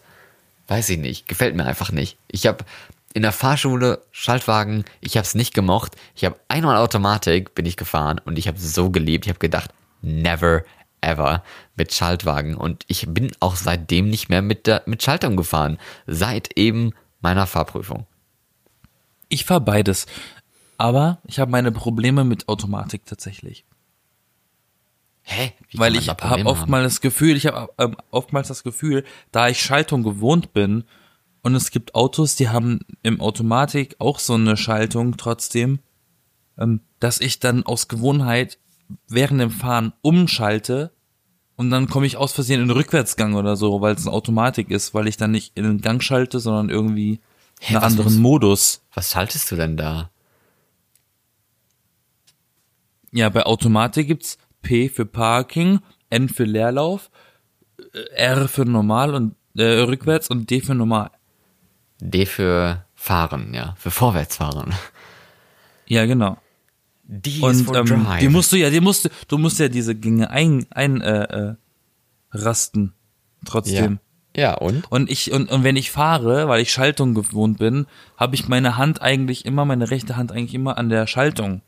S1: Weiß ich nicht, gefällt mir einfach nicht. Ich habe in der Fahrschule Schaltwagen, ich habe es nicht gemocht. Ich habe einmal Automatik bin ich gefahren und ich habe so geliebt. Ich habe gedacht, never ever mit Schaltwagen und ich bin auch seitdem nicht mehr mit der mit Schaltung gefahren, seit eben meiner Fahrprüfung.
S2: Ich fahre beides. Aber ich habe meine Probleme mit Automatik tatsächlich.
S1: Hä? Wie
S2: Weil ich habe oftmals das Gefühl, ich habe ähm, oftmals das Gefühl, da ich Schaltung gewohnt bin und es gibt Autos, die haben im Automatik auch so eine Schaltung trotzdem, ähm, dass ich dann aus Gewohnheit während dem Fahren umschalte und dann komme ich aus Versehen in den Rückwärtsgang oder so, weil es eine Automatik ist, weil ich dann nicht in den Gang schalte, sondern irgendwie
S1: Hä,
S2: einen anderen
S1: muss-
S2: Modus.
S1: Was schaltest du denn da?
S2: Ja, bei Automatik gibt's P für Parking, N für Leerlauf, äh, R für normal und äh, rückwärts und D für normal.
S1: D für fahren, ja, für vorwärtsfahren.
S2: Ja, genau.
S1: D is
S2: Und
S1: for
S2: ähm,
S1: drive.
S2: die musst du ja, die musst du, du musst ja diese Gänge ein, ein äh, äh, rasten trotzdem.
S1: ja. ja, und?
S2: Und ich und, und wenn ich fahre, weil ich Schaltung gewohnt bin, habe ich meine Hand eigentlich immer, meine rechte Hand eigentlich immer an der Schaltung,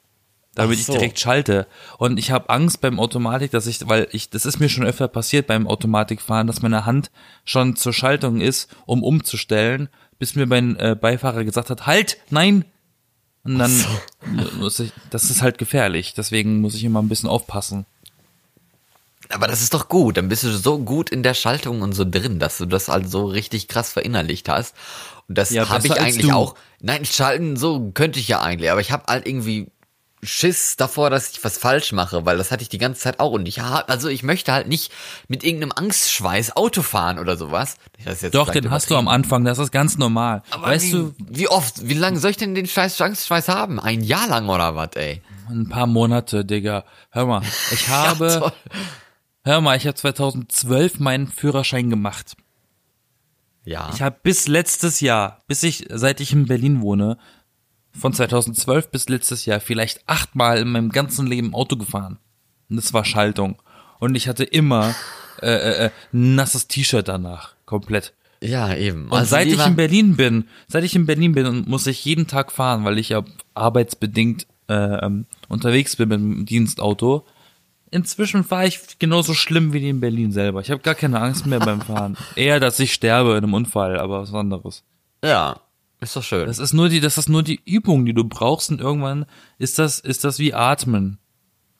S2: damit
S1: Ach
S2: ich
S1: so.
S2: direkt schalte. Und ich habe Angst beim Automatik, dass ich, weil ich, das ist mir schon öfter passiert beim Automatikfahren, dass meine Hand schon zur Schaltung ist, um umzustellen, bis mir mein äh, Beifahrer gesagt hat, halt, nein. Und dann muss ich, das ist halt gefährlich. Deswegen muss ich immer ein bisschen aufpassen.
S1: Aber das ist doch gut. Dann bist du so gut in der Schaltung und so drin, dass du das halt so richtig krass verinnerlicht hast. Und das
S2: Ja,
S1: habe ich eigentlich auch. Nein, schalten so könnte ich ja eigentlich, aber ich habe halt irgendwie Schiss davor, dass ich was falsch mache, weil das hatte ich die ganze Zeit auch und ich hab, also ich möchte halt nicht mit irgendeinem Angstschweiß Auto fahren oder sowas.
S2: Doch, den hast du am. Anfang, das ist ganz normal.
S1: Aber
S2: weißt
S1: wie,
S2: du,
S1: wie oft, wie lange soll ich denn den scheiß Angstschweiß haben? Ein Jahr lang oder was, ey?
S2: ein paar Monate, Digga. Hör mal, ich
S1: Ja,
S2: habe,
S1: toll.
S2: hör mal, ich habe 2012 meinen Führerschein gemacht.
S1: ja.
S2: Ich habe bis letztes Jahr, bis ich, seit ich in Berlin wohne, von 2012 bis letztes Jahr vielleicht achtmal in meinem ganzen Leben Auto gefahren. Und das war Schaltung. Und ich hatte immer äh, äh, äh, ein nasses T-Shirt danach, komplett.
S1: ja, eben.
S2: Und
S1: Also
S2: seit ich in Berlin bin, seit ich in Berlin bin und muss ich jeden Tag fahren, weil ich ja arbeitsbedingt äh, ähm, unterwegs bin mit dem Dienstauto. Inzwischen fahre ich genauso schlimm wie die in Berlin selber. Ich habe gar keine Angst mehr beim Fahren. Eher, dass ich sterbe in einem Unfall, aber was anderes.
S1: Ja, ist doch schön.
S2: Das ist nur die, das ist nur die Übung, die du brauchst und irgendwann ist das, ist das wie Atmen.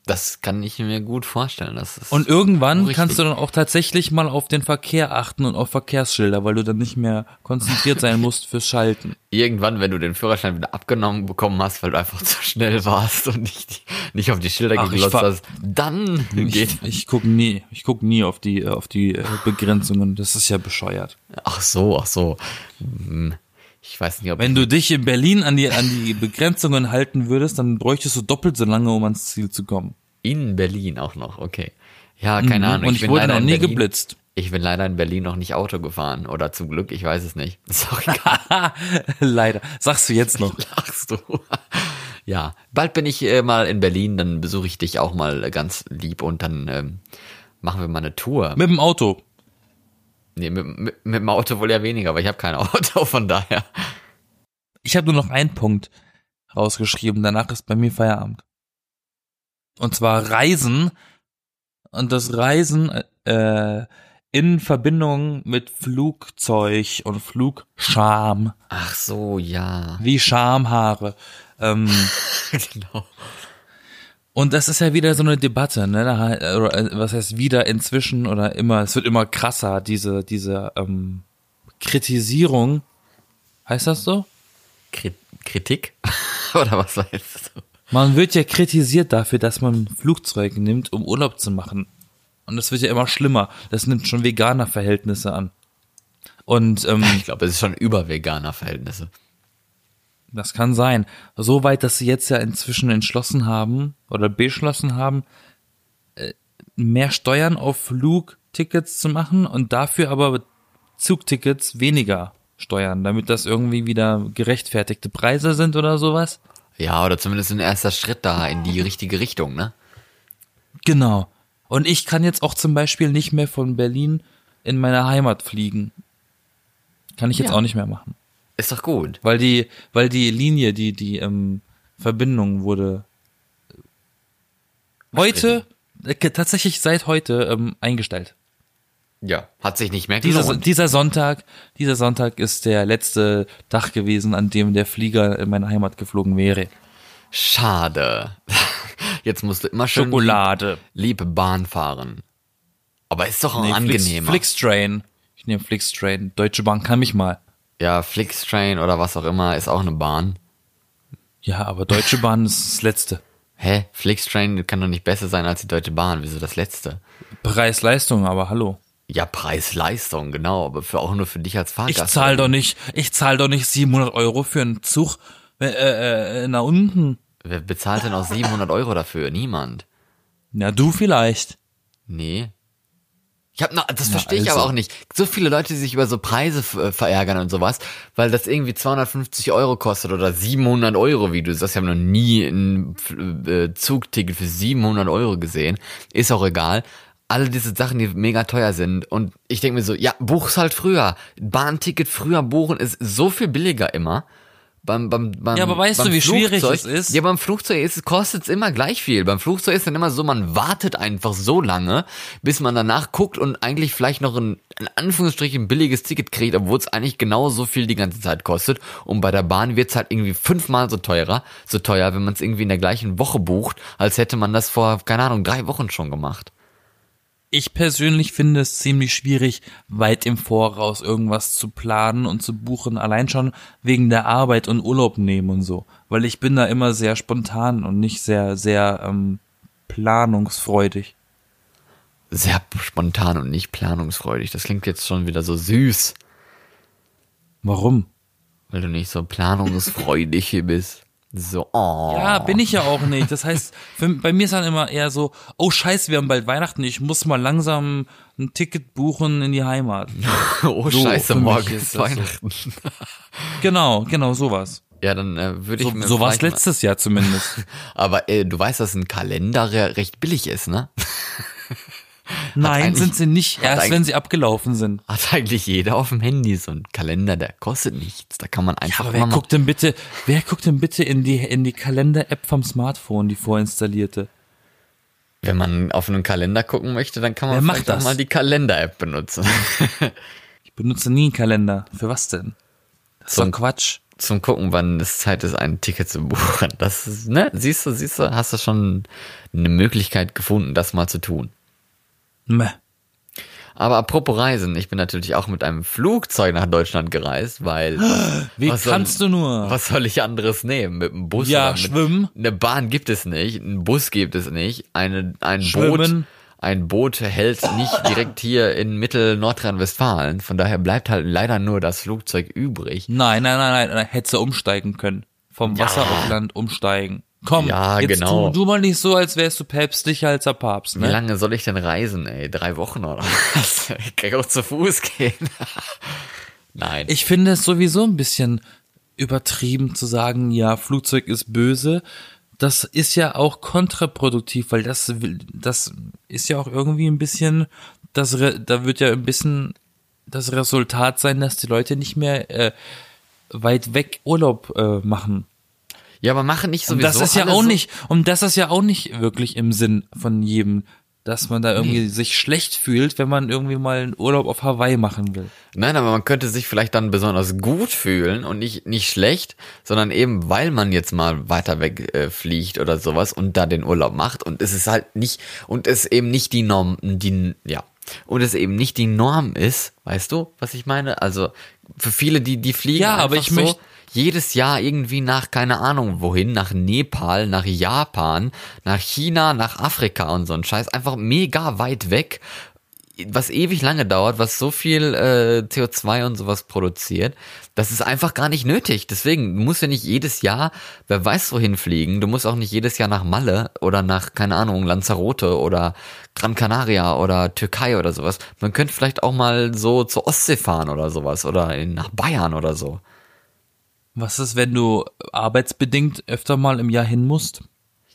S1: Das kann ich mir gut vorstellen. Das ist
S2: Und irgendwann
S1: Richtig.
S2: kannst du dann auch tatsächlich mal auf den Verkehr achten und auf Verkehrsschilder, weil du dann nicht mehr konzentriert sein musst fürs Schalten.
S1: irgendwann, wenn du den Führerschein wieder abgenommen bekommen hast, weil du einfach zu schnell warst und nicht, nicht auf die Schilder
S2: Ach,
S1: geglotzt hast, dann geht.
S2: Ich, ich guck nie, ich guck nie auf die, auf die äh, Begrenzungen. Das ist ja bescheuert.
S1: Ach so, ach so. Hm, Ich weiß nicht, ob
S2: Wenn du dich in Berlin an die, an die Begrenzungen halten würdest, dann bräuchtest du doppelt so lange, um ans Ziel zu kommen.
S1: in Berlin auch noch, okay. Ja, keine Ahnung.
S2: Mhm. Und ich,
S1: bin
S2: wurde
S1: leider
S2: noch
S1: in
S2: nie
S1: Berlin-
S2: geblitzt.
S1: Ich bin leider in Berlin noch nicht Auto gefahren. Oder zum Glück, ich weiß es nicht. Ist auch egal.
S2: Leider. Sagst du jetzt noch.
S1: lachst du. Ja, bald bin ich äh, mal in Berlin, dann besuche ich dich auch mal ganz lieb und dann ähm, machen wir mal eine Tour.
S2: Mit dem Auto.
S1: Nee, mit, mit, mit dem Auto wohl ja weniger, aber ich habe kein Auto, von daher.
S2: Ich habe nur noch einen Punkt rausgeschrieben. Danach ist bei mir Feierabend. Und zwar Reisen. Und das Reisen, äh, in Verbindung mit Flugzeug und Flugscham,
S1: Ach so, ja.
S2: wie Schamhaare. Ähm,
S1: genau.
S2: Und das ist ja wieder so eine Debatte, ne? Da, äh, was heißt wieder inzwischen oder immer, es wird immer krasser, diese, diese ähm, Kritisierung. Heißt das so?
S1: Kri Kritik? Oder was heißt das?
S2: Man wird ja kritisiert dafür, dass man Flugzeuge nimmt, um Urlaub zu machen. Und das wird ja immer schlimmer. Das nimmt schon veganer Verhältnisse an. Und ähm,
S1: Ich glaube, es ist schon über veganer Verhältnisse.
S2: Das kann sein. Soweit, dass sie jetzt ja inzwischen entschlossen haben oder beschlossen haben, äh, mehr Steuern auf Flugtickets zu machen und dafür aber Zugtickets weniger steuern, damit das irgendwie wieder gerechtfertigte Preise sind oder sowas.
S1: Ja, oder zumindest ein erster Schritt da in die richtige Richtung, ne?
S2: Genau. Und ich kann jetzt auch zum Beispiel nicht mehr von Berlin in meine Heimat fliegen. Kann ich jetzt
S1: Ja.
S2: auch nicht mehr machen.
S1: Ist doch gut.
S2: Weil die, weil die Linie, die, die ähm, Verbindung wurde heute, äh, tatsächlich seit heute ähm, eingestellt.
S1: Ja. Hat sich nicht mehr
S2: Dieser,
S1: gelohnt.
S2: dieser Sonntag, dieser Sonntag ist der letzte Tag gewesen, an dem der Flieger in meine Heimat geflogen wäre.
S1: Schade. Jetzt musst du immer schön
S2: Schokolade.
S1: lieb Bahn fahren. Aber ist doch auch
S2: Nee, Flix,
S1: angenehmer.
S2: Flixtrain. Ich nehme Flixtrain. Deutsche Bahn kann mich mal.
S1: Ja, Flixtrain oder was auch immer ist auch eine Bahn.
S2: Ja, aber Deutsche Bahn ist das Letzte.
S1: Hä? Flixtrain kann doch nicht besser sein als die Deutsche Bahn. Wieso das letzte?
S2: Preis-Leistung, aber hallo.
S1: Ja, Preis-Leistung, genau, aber für auch nur für dich als
S2: Ich
S1: Fahrgast.
S2: zahl doch nicht, ich zahl doch nicht 700 Euro für einen Zug äh, äh, äh, nach unten.
S1: Wer bezahlt denn auch 700 Euro dafür? Niemand.
S2: Na, du vielleicht.
S1: Nee. Ich hab noch, das
S2: Na,
S1: verstehe ich
S2: also.
S1: aber auch nicht. So viele Leute, die sich über so Preise äh, verärgern und sowas, weil das irgendwie 250 Euro kostet oder 700 Euro, wie du sagst. Ich habe noch nie ein äh, Zugticket für 700 Euro gesehen. Ist auch egal. Alle diese Sachen, die mega teuer sind. Und ich denke mir so, ja, buch's halt früher. Bahnticket früher buchen ist so viel billiger immer. Beim, beim, beim,
S2: Ja, aber weißt
S1: beim
S2: du, wie schwierig
S1: Flugzeug-
S2: es ist?
S1: Ja, beim Flugzeug ist, kostet es immer gleich viel. Beim Flugzeug ist dann immer so, man wartet einfach so lange, bis man danach guckt und eigentlich vielleicht noch ein, in Anführungsstrichen, billiges Ticket kriegt, obwohl es eigentlich genau so viel die ganze Zeit kostet. Und bei der Bahn wird es halt irgendwie fünfmal so teurer, so teuer, wenn man es irgendwie in der gleichen Woche bucht, als hätte man das vor, keine Ahnung, drei Wochen schon gemacht.
S2: Ich persönlich finde es ziemlich schwierig, weit im Voraus irgendwas zu planen und zu buchen, allein schon wegen der Arbeit und Urlaub nehmen und so. Weil ich bin da immer sehr spontan und nicht sehr, sehr ähm, planungsfreudig.
S1: Sehr spontan und nicht planungsfreudig. Das klingt jetzt schon wieder so süß,
S2: Warum?
S1: weil du nicht so planungsfreudig hier bist. So, oh.
S2: Ja, bin ich ja auch nicht. Das heißt, für, bei mir ist dann immer eher so, oh scheiße, wir haben bald Weihnachten, ich muss mal langsam ein Ticket buchen in die Heimat.
S1: Oh,
S2: So,
S1: scheiße, morgen
S2: ist das so.
S1: Weihnachten.
S2: Genau, genau sowas.
S1: Ja, dann äh, würde ich
S2: So,
S1: mir
S2: so war letztes Jahr zumindest.
S1: Aber äh, du weißt, dass ein Kalender re recht billig ist, ne?
S2: Nein, sind sie nicht, erst wenn sie abgelaufen sind.
S1: Hat eigentlich jeder auf dem Handy so einen Kalender, der kostet nichts. Da kann man einfach
S2: Aber wer guckt denn bitte, wer guckt denn bitte in die, in die Kalender-App vom Smartphone, die vorinstallierte?
S1: Wenn man auf einen Kalender gucken möchte, dann kann man
S2: Wer macht
S1: vielleicht auch mal die Kalender-App benutzen.
S2: Ich benutze nie einen Kalender. Für was denn? Das ist
S1: Zum-
S2: doch Quatsch.
S1: Zum gucken, wann es Zeit ist, ein Ticket zu buchen. Das ist, ne? Siehst du, siehst du, hast du schon eine Möglichkeit gefunden, das mal zu tun.
S2: Meh.
S1: Aber apropos Reisen, ich bin natürlich auch mit einem Flugzeug nach Deutschland gereist, weil
S2: Wie
S1: Was soll-
S2: kannst du nur?
S1: Was soll ich anderes nehmen? Mit einem Bus?
S2: Ja,
S1: mit,
S2: schwimmen.
S1: Eine Bahn gibt es nicht, ein Bus gibt es nicht, eine, ein Boot.
S2: Schwimmen.
S1: Ein Boot hält nicht direkt hier in Mittel-Nordrhein-Westfalen. Von daher bleibt halt leider nur das Flugzeug übrig.
S2: Nein, nein, nein, nein, nein, hättest du umsteigen können. Vom
S1: Ja.
S2: Wasser auf Land umsteigen. Komm,
S1: Ja,
S2: jetzt
S1: genau.
S2: tu, du mal nicht so, als wärst du päpstlicher als der Papst,
S1: Wie
S2: ne?
S1: lange soll ich denn reisen, ey? Drei Wochen oder was? Ich kann auch zu Fuß gehen. Nein.
S2: Ich finde es sowieso ein bisschen übertrieben zu sagen, ja, Flugzeug ist böse. Das ist ja auch kontraproduktiv, weil das will, das ist ja auch irgendwie ein bisschen, das, da wird ja ein bisschen das Resultat sein, dass die Leute nicht mehr äh, weit weg Urlaub äh, machen.
S1: Ja, aber machen nicht
S2: Und
S1: sowieso
S2: das ist ja auch
S1: so,
S2: nicht, und das ist ja auch nicht wirklich im Sinn von jedem dass man da irgendwie sich schlecht fühlt, wenn man irgendwie mal einen Urlaub auf Hawaii machen will.
S1: Nein, aber man könnte sich vielleicht dann besonders gut fühlen und nicht, nicht schlecht, sondern eben, weil man jetzt mal weiter weg äh, fliegt oder sowas und da den Urlaub macht und es ist halt nicht, und es eben nicht die Norm, die, ja, und es eben nicht die Norm ist, weißt du, was ich meine? Also, für viele, die, die fliegen
S2: Ja, aber ich
S1: so
S2: möcht-
S1: jedes Jahr irgendwie nach, keine Ahnung wohin, nach Nepal, nach Japan, nach China, nach Afrika und so ein Scheiß, einfach mega weit weg was ewig lange dauert, was so viel äh, CO2 und sowas produziert, das ist einfach gar nicht nötig. Deswegen, du musst ja nicht jedes Jahr, wer weiß wohin fliegen, du musst auch nicht jedes Jahr nach Malle oder nach, keine Ahnung, Lanzarote oder Gran Canaria oder Türkei oder sowas. Man könnte vielleicht auch mal so zur Ostsee fahren oder sowas oder in, nach Bayern oder so.
S2: Was ist, wenn du arbeitsbedingt öfter mal im Jahr hin musst?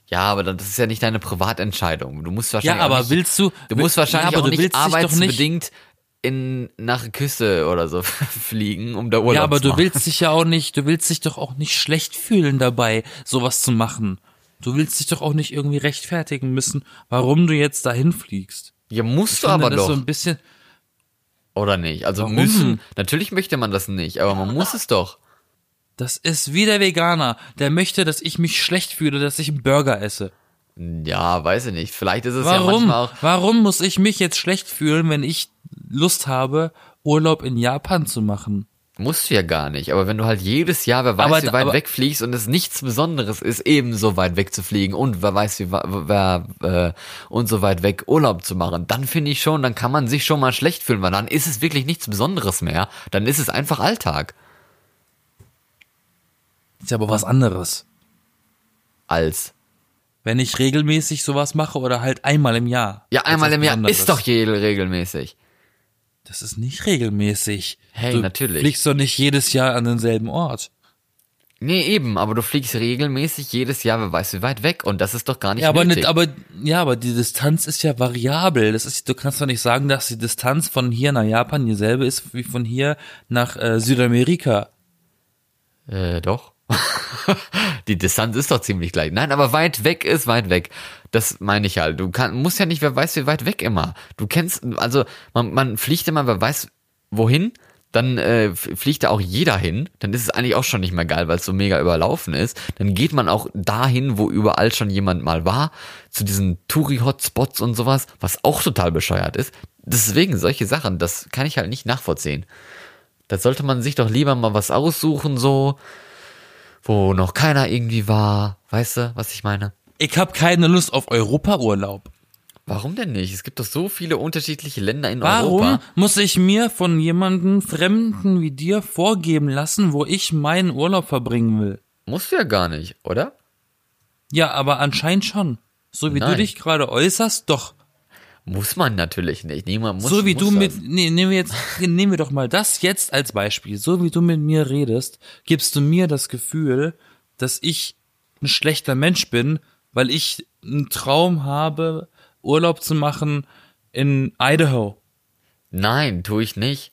S1: Ja, aber das ist ja nicht deine Privatentscheidung. Du musst wahrscheinlich
S2: Ja, aber
S1: nicht,
S2: willst du-
S1: Du musst wahrscheinlich
S2: ja, aber
S1: auch
S2: du
S1: nicht arbeitsbedingt in nach Küste oder so fliegen, um da Urlaub
S2: ja, aber
S1: zu
S2: du
S1: machen.
S2: willst dich ja auch nicht, du willst dich doch auch nicht schlecht fühlen dabei, sowas zu machen. Du willst dich doch auch nicht irgendwie rechtfertigen müssen, warum du jetzt dahin fliegst.
S1: Ja, musst du
S2: Ich finde
S1: aber
S2: das
S1: doch.
S2: so ein bisschen.
S1: Oder nicht? Also
S2: Warum?
S1: müssen. Natürlich möchte man das nicht, aber man muss es doch.
S2: Das ist wie der Veganer, der möchte, dass ich mich schlecht fühle, dass ich einen Burger esse.
S1: Ja, weiß ich nicht. Vielleicht ist es ja
S2: Warum?
S1: manchmal auch.
S2: Warum muss ich mich jetzt schlecht fühlen, wenn ich Lust habe, Urlaub in Japan zu machen?
S1: Musst du ja gar nicht. Aber wenn du halt jedes Jahr, wer weiß,
S2: Aber-
S1: wie weit
S2: aber-
S1: wegfliegst und es nichts Besonderes ist, eben so weit weg zu fliegen und wer weiß, wie wer, äh, und so weit weg Urlaub zu machen, dann finde ich schon, dann kann man sich schon mal schlecht fühlen, weil dann ist es wirklich nichts Besonderes mehr. Dann ist es einfach Alltag.
S2: Ist ja aber was anderes.
S1: Als.
S2: Wenn ich regelmäßig sowas mache oder halt einmal im Jahr.
S1: Ja, einmal im Jahr ist doch je regelmäßig.
S2: Das ist nicht regelmäßig.
S1: Hey,
S2: du
S1: natürlich.
S2: fliegst doch nicht jedes Jahr an denselben Ort.
S1: Nee, eben, aber du fliegst regelmäßig jedes Jahr, wer weiß wie weit weg und das ist doch gar nicht
S2: Ja, aber
S1: nötig.
S2: nicht, aber ja, aber die Distanz ist ja variabel. Das ist, du kannst doch nicht sagen, dass die Distanz von hier nach Japan dieselbe ist wie von hier nach äh, Südamerika.
S1: Äh, doch. Die Distanz ist doch ziemlich gleich. Nein, aber weit weg ist weit weg. Das meine ich halt. Du kann, musst ja nicht, wer weiß, wie weit weg immer. Du kennst, also man, man fliegt immer, wer weiß wohin, dann äh, fliegt da auch jeder hin. Dann ist es eigentlich auch schon nicht mehr geil, weil es so mega überlaufen ist. Dann geht man auch dahin, wo überall schon jemand mal war, zu diesen Touri-Hotspots und sowas, was auch total bescheuert ist. Deswegen solche Sachen, das kann ich halt nicht nachvollziehen. Da sollte man sich doch lieber mal was aussuchen, so, wo noch keiner irgendwie war. Weißt du, was ich meine?
S2: Ich habe keine Lust auf Europaurlaub.
S1: Warum denn nicht? Es gibt doch so viele unterschiedliche Länder in
S2: Warum
S1: Europa.
S2: muss ich mir von jemandem Fremden wie dir vorgeben lassen, wo ich meinen Urlaub verbringen will?
S1: Musst du ja gar nicht, oder?
S2: Ja, aber anscheinend schon. So wie du
S1: Nein.
S2: dich gerade äußerst, doch.
S1: Muss man natürlich nicht. Niemand muss
S2: so wie
S1: muss
S2: du mit, nee, nehmen wir jetzt, nehmen wir doch mal das jetzt als Beispiel. So wie du mit mir redest, gibst du mir das Gefühl, dass ich ein schlechter Mensch bin, weil ich einen Traum habe, Urlaub zu machen in Idaho.
S1: Nein, tue ich nicht.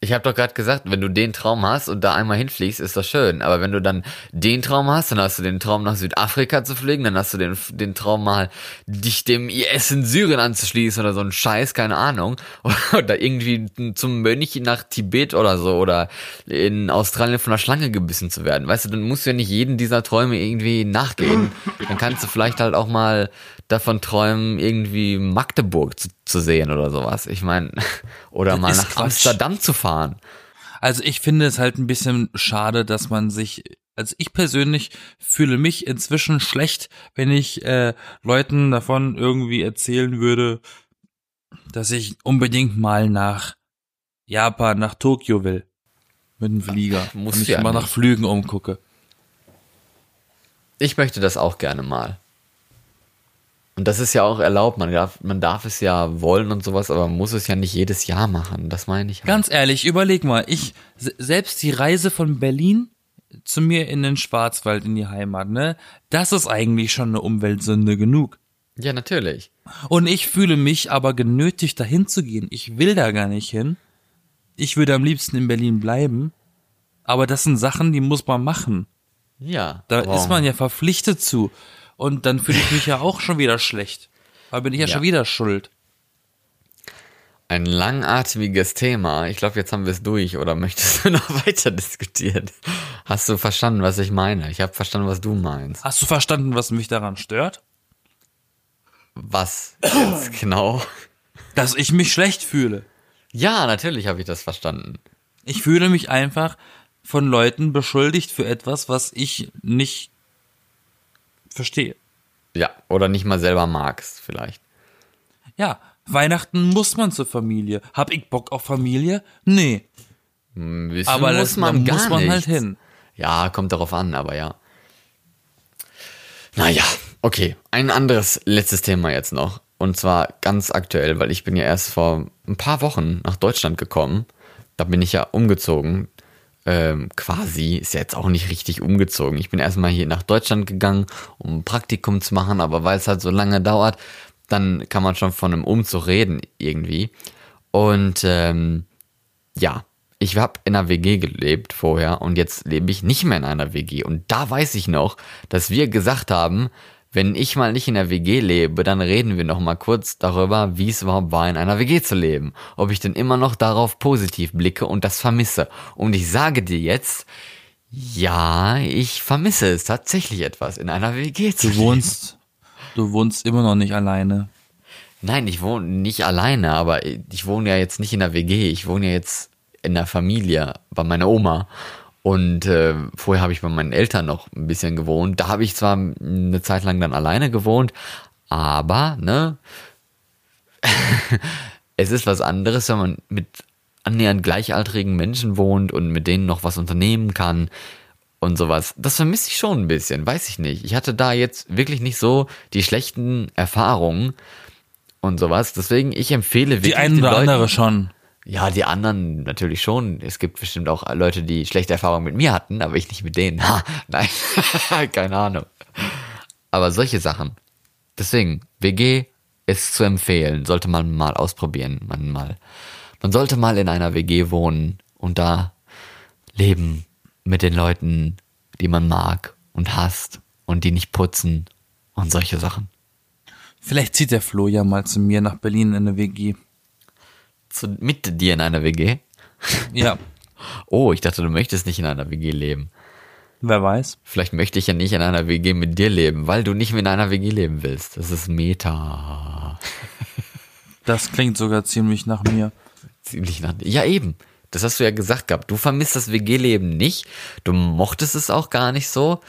S1: Ich habe doch gerade gesagt, wenn du den Traum hast und da einmal hinfliegst, ist das schön. Aber wenn du dann den Traum hast, dann hast du den Traum nach Südafrika zu fliegen, dann hast du den, den Traum mal, dich dem IS in Syrien anzuschließen oder so ein Scheiß, keine Ahnung. Oder irgendwie zum Mönch nach Tibet oder so oder in Australien von einer Schlange gebissen zu werden. Weißt du, dann musst du ja nicht jeden dieser Träume irgendwie nachgehen. Dann kannst du vielleicht halt auch mal davon träumen, irgendwie Magdeburg zu, zu sehen oder sowas. Ich meine, oder mal
S2: ist
S1: nach
S2: Quatsch.
S1: Amsterdam zu fahren.
S2: Also ich finde es halt ein bisschen schade, dass man sich, also ich persönlich fühle mich inzwischen schlecht, wenn ich äh, Leuten davon irgendwie erzählen würde, dass ich unbedingt mal nach Japan, nach Tokio will. Mit dem Flieger.
S1: Muss
S2: und ich
S1: ja
S2: mal nach. Flügen umgucke.
S1: Ich möchte das auch gerne mal. Und das ist ja auch erlaubt. Man darf, man darf es ja wollen und sowas, aber man muss es ja nicht jedes Jahr machen. Das meine ich. Halt.
S2: Ganz ehrlich, überleg mal, ich, se- selbst die Reise von Berlin zu mir in den Schwarzwald in die Heimat, ne, das ist eigentlich schon eine Umweltsünde genug.
S1: Ja, natürlich.
S2: Und ich fühle mich aber genötigt, dahin zu gehen. Ich will da gar nicht hin. Ich würde am liebsten in Berlin bleiben. Aber das sind Sachen, die muss man machen.
S1: Ja.
S2: Da
S1: aber-
S2: ist man ja verpflichtet zu. Und dann fühle ich mich ja auch schon wieder schlecht. Da bin ich ja,
S1: Ja.
S2: schon wieder schuld.
S1: Ein langatmiges Thema. Ich glaube, jetzt haben wir es durch. Oder möchtest du noch weiter diskutieren? Hast du verstanden, was ich meine? Ich habe verstanden, was du meinst.
S2: Hast du verstanden, was mich daran stört?
S1: Was jetzt genau?
S2: Dass ich mich schlecht fühle.
S1: Ja, natürlich habe ich das verstanden.
S2: Ich fühle mich einfach von Leuten beschuldigt für etwas, was ich nicht verstehe.
S1: Ja, oder nicht mal selber magst, vielleicht.
S2: Ja, Weihnachten muss man zur Familie. Hab ich Bock auf Familie? Nee.
S1: Wissen
S2: Aber
S1: muss
S2: das,
S1: man gar
S2: muss man halt hin.
S1: Ja, kommt darauf an, aber ja. Naja, okay. Ein anderes letztes Thema jetzt noch. Und zwar ganz aktuell, weil ich bin ja erst vor ein paar Wochen nach Deutschland gekommen. Da bin ich ja umgezogen. Ähm, quasi, ist ja jetzt auch nicht richtig umgezogen. Ich bin erstmal hier nach Deutschland gegangen, um ein Praktikum zu machen, aber weil es halt so lange dauert, dann kann man schon von einem Umzug reden irgendwie. Und ähm, ja, ich habe in einer WG gelebt vorher und jetzt lebe ich nicht mehr in einer WG. Und da weiß ich noch, dass wir gesagt haben, wenn ich mal nicht in der WG lebe, dann reden wir noch mal kurz darüber, wie es überhaupt war, in einer WG zu leben. Ob ich denn immer noch darauf positiv blicke und das vermisse. Und ich sage dir jetzt, ja, ich vermisse es tatsächlich etwas, in einer WG zu
S2: Du
S1: leben.
S2: wohnst, du wohnst immer noch nicht alleine.
S1: Nein, ich wohne nicht alleine, aber ich wohne ja jetzt nicht in der WG. Ich wohne ja jetzt in der Familie bei meiner Oma. Und äh, vorher habe ich bei meinen Eltern noch ein bisschen gewohnt. Da habe ich zwar eine Zeit lang dann alleine gewohnt, aber ne, es ist was anderes, wenn man mit annähernd gleichaltrigen Menschen wohnt und mit denen noch was unternehmen kann und sowas. Das vermisse ich schon ein bisschen, weiß ich nicht. Ich hatte da jetzt wirklich nicht so die schlechten Erfahrungen und sowas. Deswegen, ich empfehle wirklich
S2: Die ein
S1: den
S2: oder
S1: Leuten,
S2: andere schon.
S1: Ja, die anderen natürlich schon. Es gibt bestimmt auch Leute, die schlechte Erfahrungen mit mir hatten, aber ich nicht mit denen. Ha, nein, keine Ahnung. Aber solche Sachen. Deswegen, WG ist zu empfehlen. Sollte man mal ausprobieren. Man mal, man sollte mal in einer WG wohnen und da leben mit den Leuten, die man mag und hasst und die nicht putzen und solche Sachen.
S2: Vielleicht zieht der Flo ja mal zu mir nach Berlin in eine WG.
S1: Zu, mit dir in einer WG?
S2: Ja,
S1: Oh, ich dachte, du möchtest nicht in einer WG leben.
S2: wer weiß.
S1: Vielleicht möchte ich ja nicht in einer WG mit dir leben, weil du nicht mehr in einer WG leben willst. Das ist Meta.
S2: Das klingt sogar ziemlich nach mir.
S1: Ziemlich nach. Ja, eben. Das hast du ja gesagt gehabt. Du vermisst das WG-Leben nicht. Du mochtest es auch gar nicht so.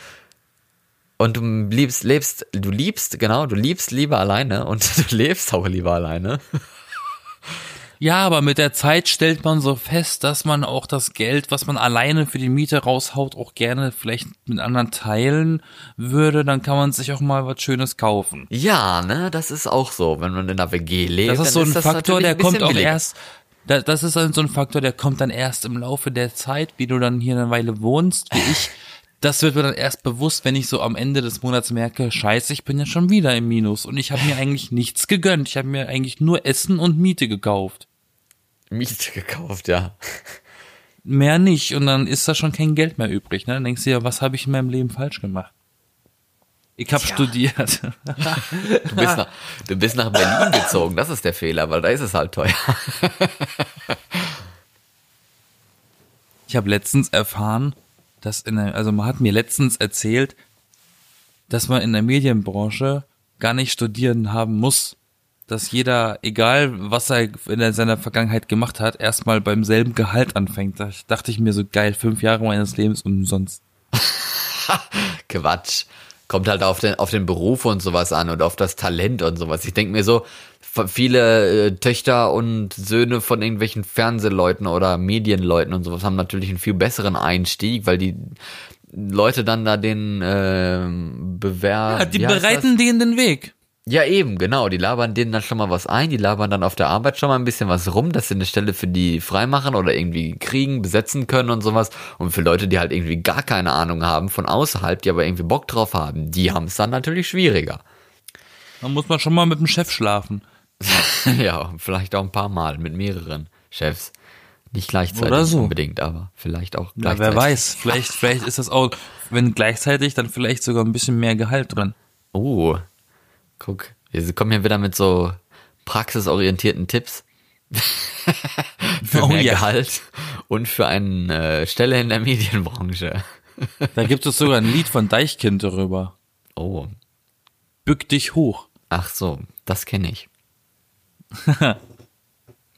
S1: Und du liebst, lebst, du liebst, genau, du liebst lieber alleine und du lebst auch lieber alleine.
S2: Ja, aber mit der Zeit stellt man so fest, dass man auch das Geld, was man alleine für die Miete raushaut, auch gerne vielleicht mit anderen teilen würde. Dann kann man sich auch mal was Schönes kaufen.
S1: Ja, ne, das ist auch so. Wenn man in einer WG lebt,
S2: Das ist so ein Faktor,
S1: natürlich
S2: der
S1: ein
S2: kommt auch
S1: billiger.
S2: erst. da- Das ist dann so ein Faktor, der kommt dann erst im Laufe der Zeit, wie du dann hier eine Weile wohnst, wie ich. Das wird mir dann erst bewusst, wenn ich so am Ende des Monats merke, scheiße, ich bin ja schon wieder im Minus und ich habe mir eigentlich nichts gegönnt. Ich habe mir eigentlich nur Essen und Miete gekauft.
S1: Miete gekauft, ja.
S2: Mehr nicht und dann ist da schon kein Geld mehr übrig. Ne? Dann denkst du ja, was habe ich in meinem Leben falsch gemacht? Ich habe studiert.
S1: Du bist, nach, du bist nach Berlin gezogen, das ist der Fehler, weil da ist es halt teuer.
S2: Ich habe letztens erfahren, dass in der, also man hat mir letztens erzählt, dass man in der Medienbranche gar nicht studieren haben muss. Dass jeder, egal was er in seiner Vergangenheit gemacht hat, erstmal beim selben Gehalt anfängt. Da dachte ich mir so geil, fünf Jahre meines Lebens umsonst.
S1: Quatsch. Kommt halt auf den, auf den Beruf und sowas an und auf das Talent und sowas. Ich denke mir so, viele äh, Töchter und Söhne von irgendwelchen Fernsehleuten oder Medienleuten und sowas haben natürlich einen viel besseren Einstieg, weil die Leute dann da den ähm, Bewerb.
S2: Ja, die bereiten denen den Weg.
S1: Ja, eben, genau. Die labern denen dann schon mal was ein, die labern dann auf der Arbeit schon mal ein bisschen was rum, dass sie eine Stelle für die freimachen oder irgendwie kriegen, besetzen können und sowas. Und für Leute, die halt irgendwie gar keine Ahnung haben von außerhalb, die aber irgendwie Bock drauf haben, die haben es dann natürlich schwieriger.
S2: Da muss man schon mal mit dem Chef schlafen.
S1: ja, vielleicht auch ein paar Mal mit mehreren Chefs. Nicht gleichzeitig
S2: Oder so.
S1: unbedingt, aber vielleicht auch
S2: Ja,
S1: gleichzeitig.
S2: wer weiß. Vielleicht, vielleicht ist das auch, wenn gleichzeitig, dann vielleicht sogar ein bisschen mehr Gehalt drin.
S1: Oh, guck. Wir kommen hier wieder mit so praxisorientierten Tipps für
S2: Oh
S1: mehr
S2: ja.
S1: Gehalt und für eine äh, Stelle in der Medienbranche.
S2: Da gibt es sogar ein Lied von Deichkind darüber.
S1: Oh,
S2: Bück dich hoch.
S1: ach so, das kenne ich.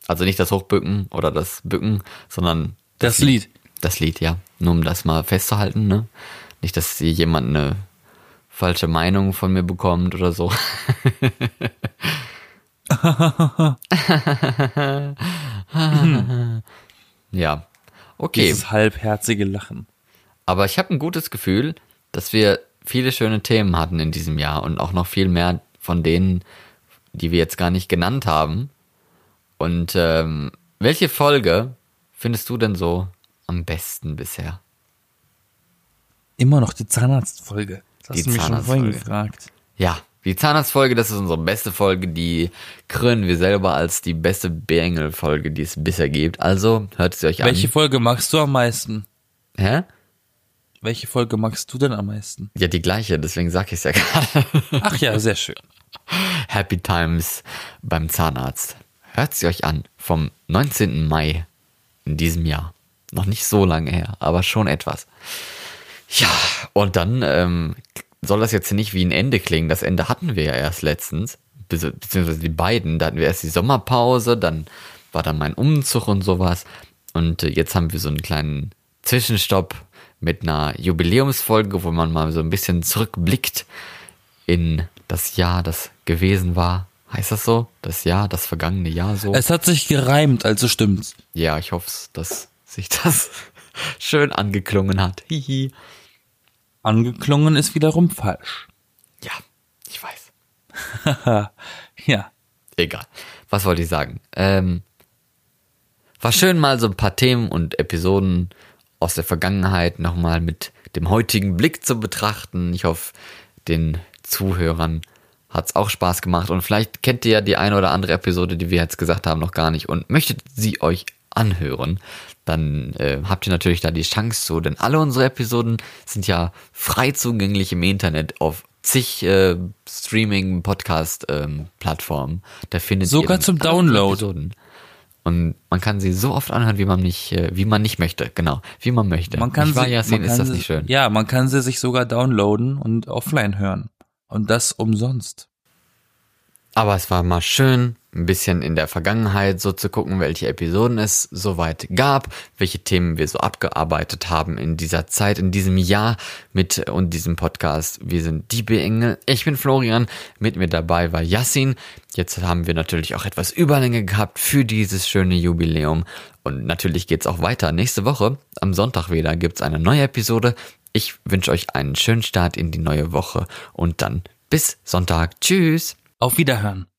S1: also nicht das Hochbücken oder das Bücken, sondern
S2: Das Lied.
S1: das Lied, ja. Nur um das mal festzuhalten, ne? Nicht, dass jemand eine falsche Meinung von mir bekommt oder so. ja. Okay.
S2: Dieses halbherzige Lachen.
S1: Aber ich habe ein gutes Gefühl, dass wir viele schöne Themen hatten in diesem Jahr und auch noch viel mehr von denen, die wir jetzt gar nicht genannt haben. Und ähm, welche Folge findest du denn so am besten bisher?
S2: Immer noch die Zahnarztfolge. Das
S1: Die
S2: hast du mich schon vorhin
S1: Zahnarztfolge.
S2: gefragt.
S1: Ja, die Zahnarztfolge, das ist unsere beste Folge, die krönen wir selber als die beste Bengel-Folge, die es bisher gibt. Also hört sie euch
S2: Welche
S1: an.
S2: Folge magst du am meisten?
S1: Hä?
S2: Welche Folge magst du denn am meisten?
S1: Ja, die gleiche, deswegen sag ich es ja gerade.
S2: Ach ja, sehr schön.
S1: Happy Times beim Zahnarzt. Hört sie euch an, vom 19. Mai in diesem Jahr. Noch nicht so lange her, aber schon etwas. Ja, und dann ähm, soll das jetzt nicht wie ein Ende klingen. Das Ende hatten wir ja erst letztens, be- beziehungsweise die beiden. Da hatten wir erst die Sommerpause, dann war dann mein Umzug und sowas. Und äh, jetzt haben wir so einen kleinen Zwischenstopp mit einer Jubiläumsfolge, wo man mal so ein bisschen zurückblickt in das Jahr, das gewesen war. Heißt das so? Das Jahr, das vergangene Jahr so?
S2: Es hat sich gereimt, also stimmt's.
S1: ja, ich hoffe, dass sich das schön angeklungen hat. Hihi.
S2: Angeklungen ist wiederum falsch.
S1: Ja, ich weiß.
S2: Ja.
S1: Egal. Was wollte ich sagen? Ähm, war schön, mal so ein paar Themen und Episoden aus der Vergangenheit nochmal mit dem heutigen Blick zu betrachten. Ich hoffe, den Zuhörern hat's auch Spaß gemacht und vielleicht kennt ihr ja die eine oder andere Episode, die wir jetzt gesagt haben, noch gar nicht und möchtet sie euch anhören, dann äh, habt ihr natürlich da die Chance zu, denn alle unsere Episoden sind ja frei zugänglich im Internet auf zig äh, Streaming-Podcast-Plattformen. da findet
S2: Sogar
S1: ihr
S2: zum Download.
S1: Episoden. Und man kann sie so oft anhören, wie man nicht, äh, wie man nicht möchte. Genau, wie man möchte.
S2: Man kann
S1: Nicht wahr,
S2: sie,
S1: Yasin,
S2: man
S1: ist
S2: kann
S1: das
S2: sie,
S1: nicht schön?
S2: Ja, man kann sie sich sogar downloaden und offline hören. Und das umsonst.
S1: Aber es war mal schön, ein bisschen in der Vergangenheit so zu gucken, welche Episoden es soweit gab, welche Themen wir so abgearbeitet haben in dieser Zeit, in diesem Jahr mit und diesem Podcast. Wir sind die B-Engel. Ich bin Florian. Mit mir dabei war Yassin. Jetzt haben wir natürlich auch etwas Überlänge gehabt für dieses schöne Jubiläum. Und natürlich geht's auch weiter. Nächste Woche, am Sonntag wieder, gibt's eine neue Episode. Ich wünsche euch einen schönen Start in die neue Woche und dann bis Sonntag. Tschüss.
S2: Auf Wiederhören.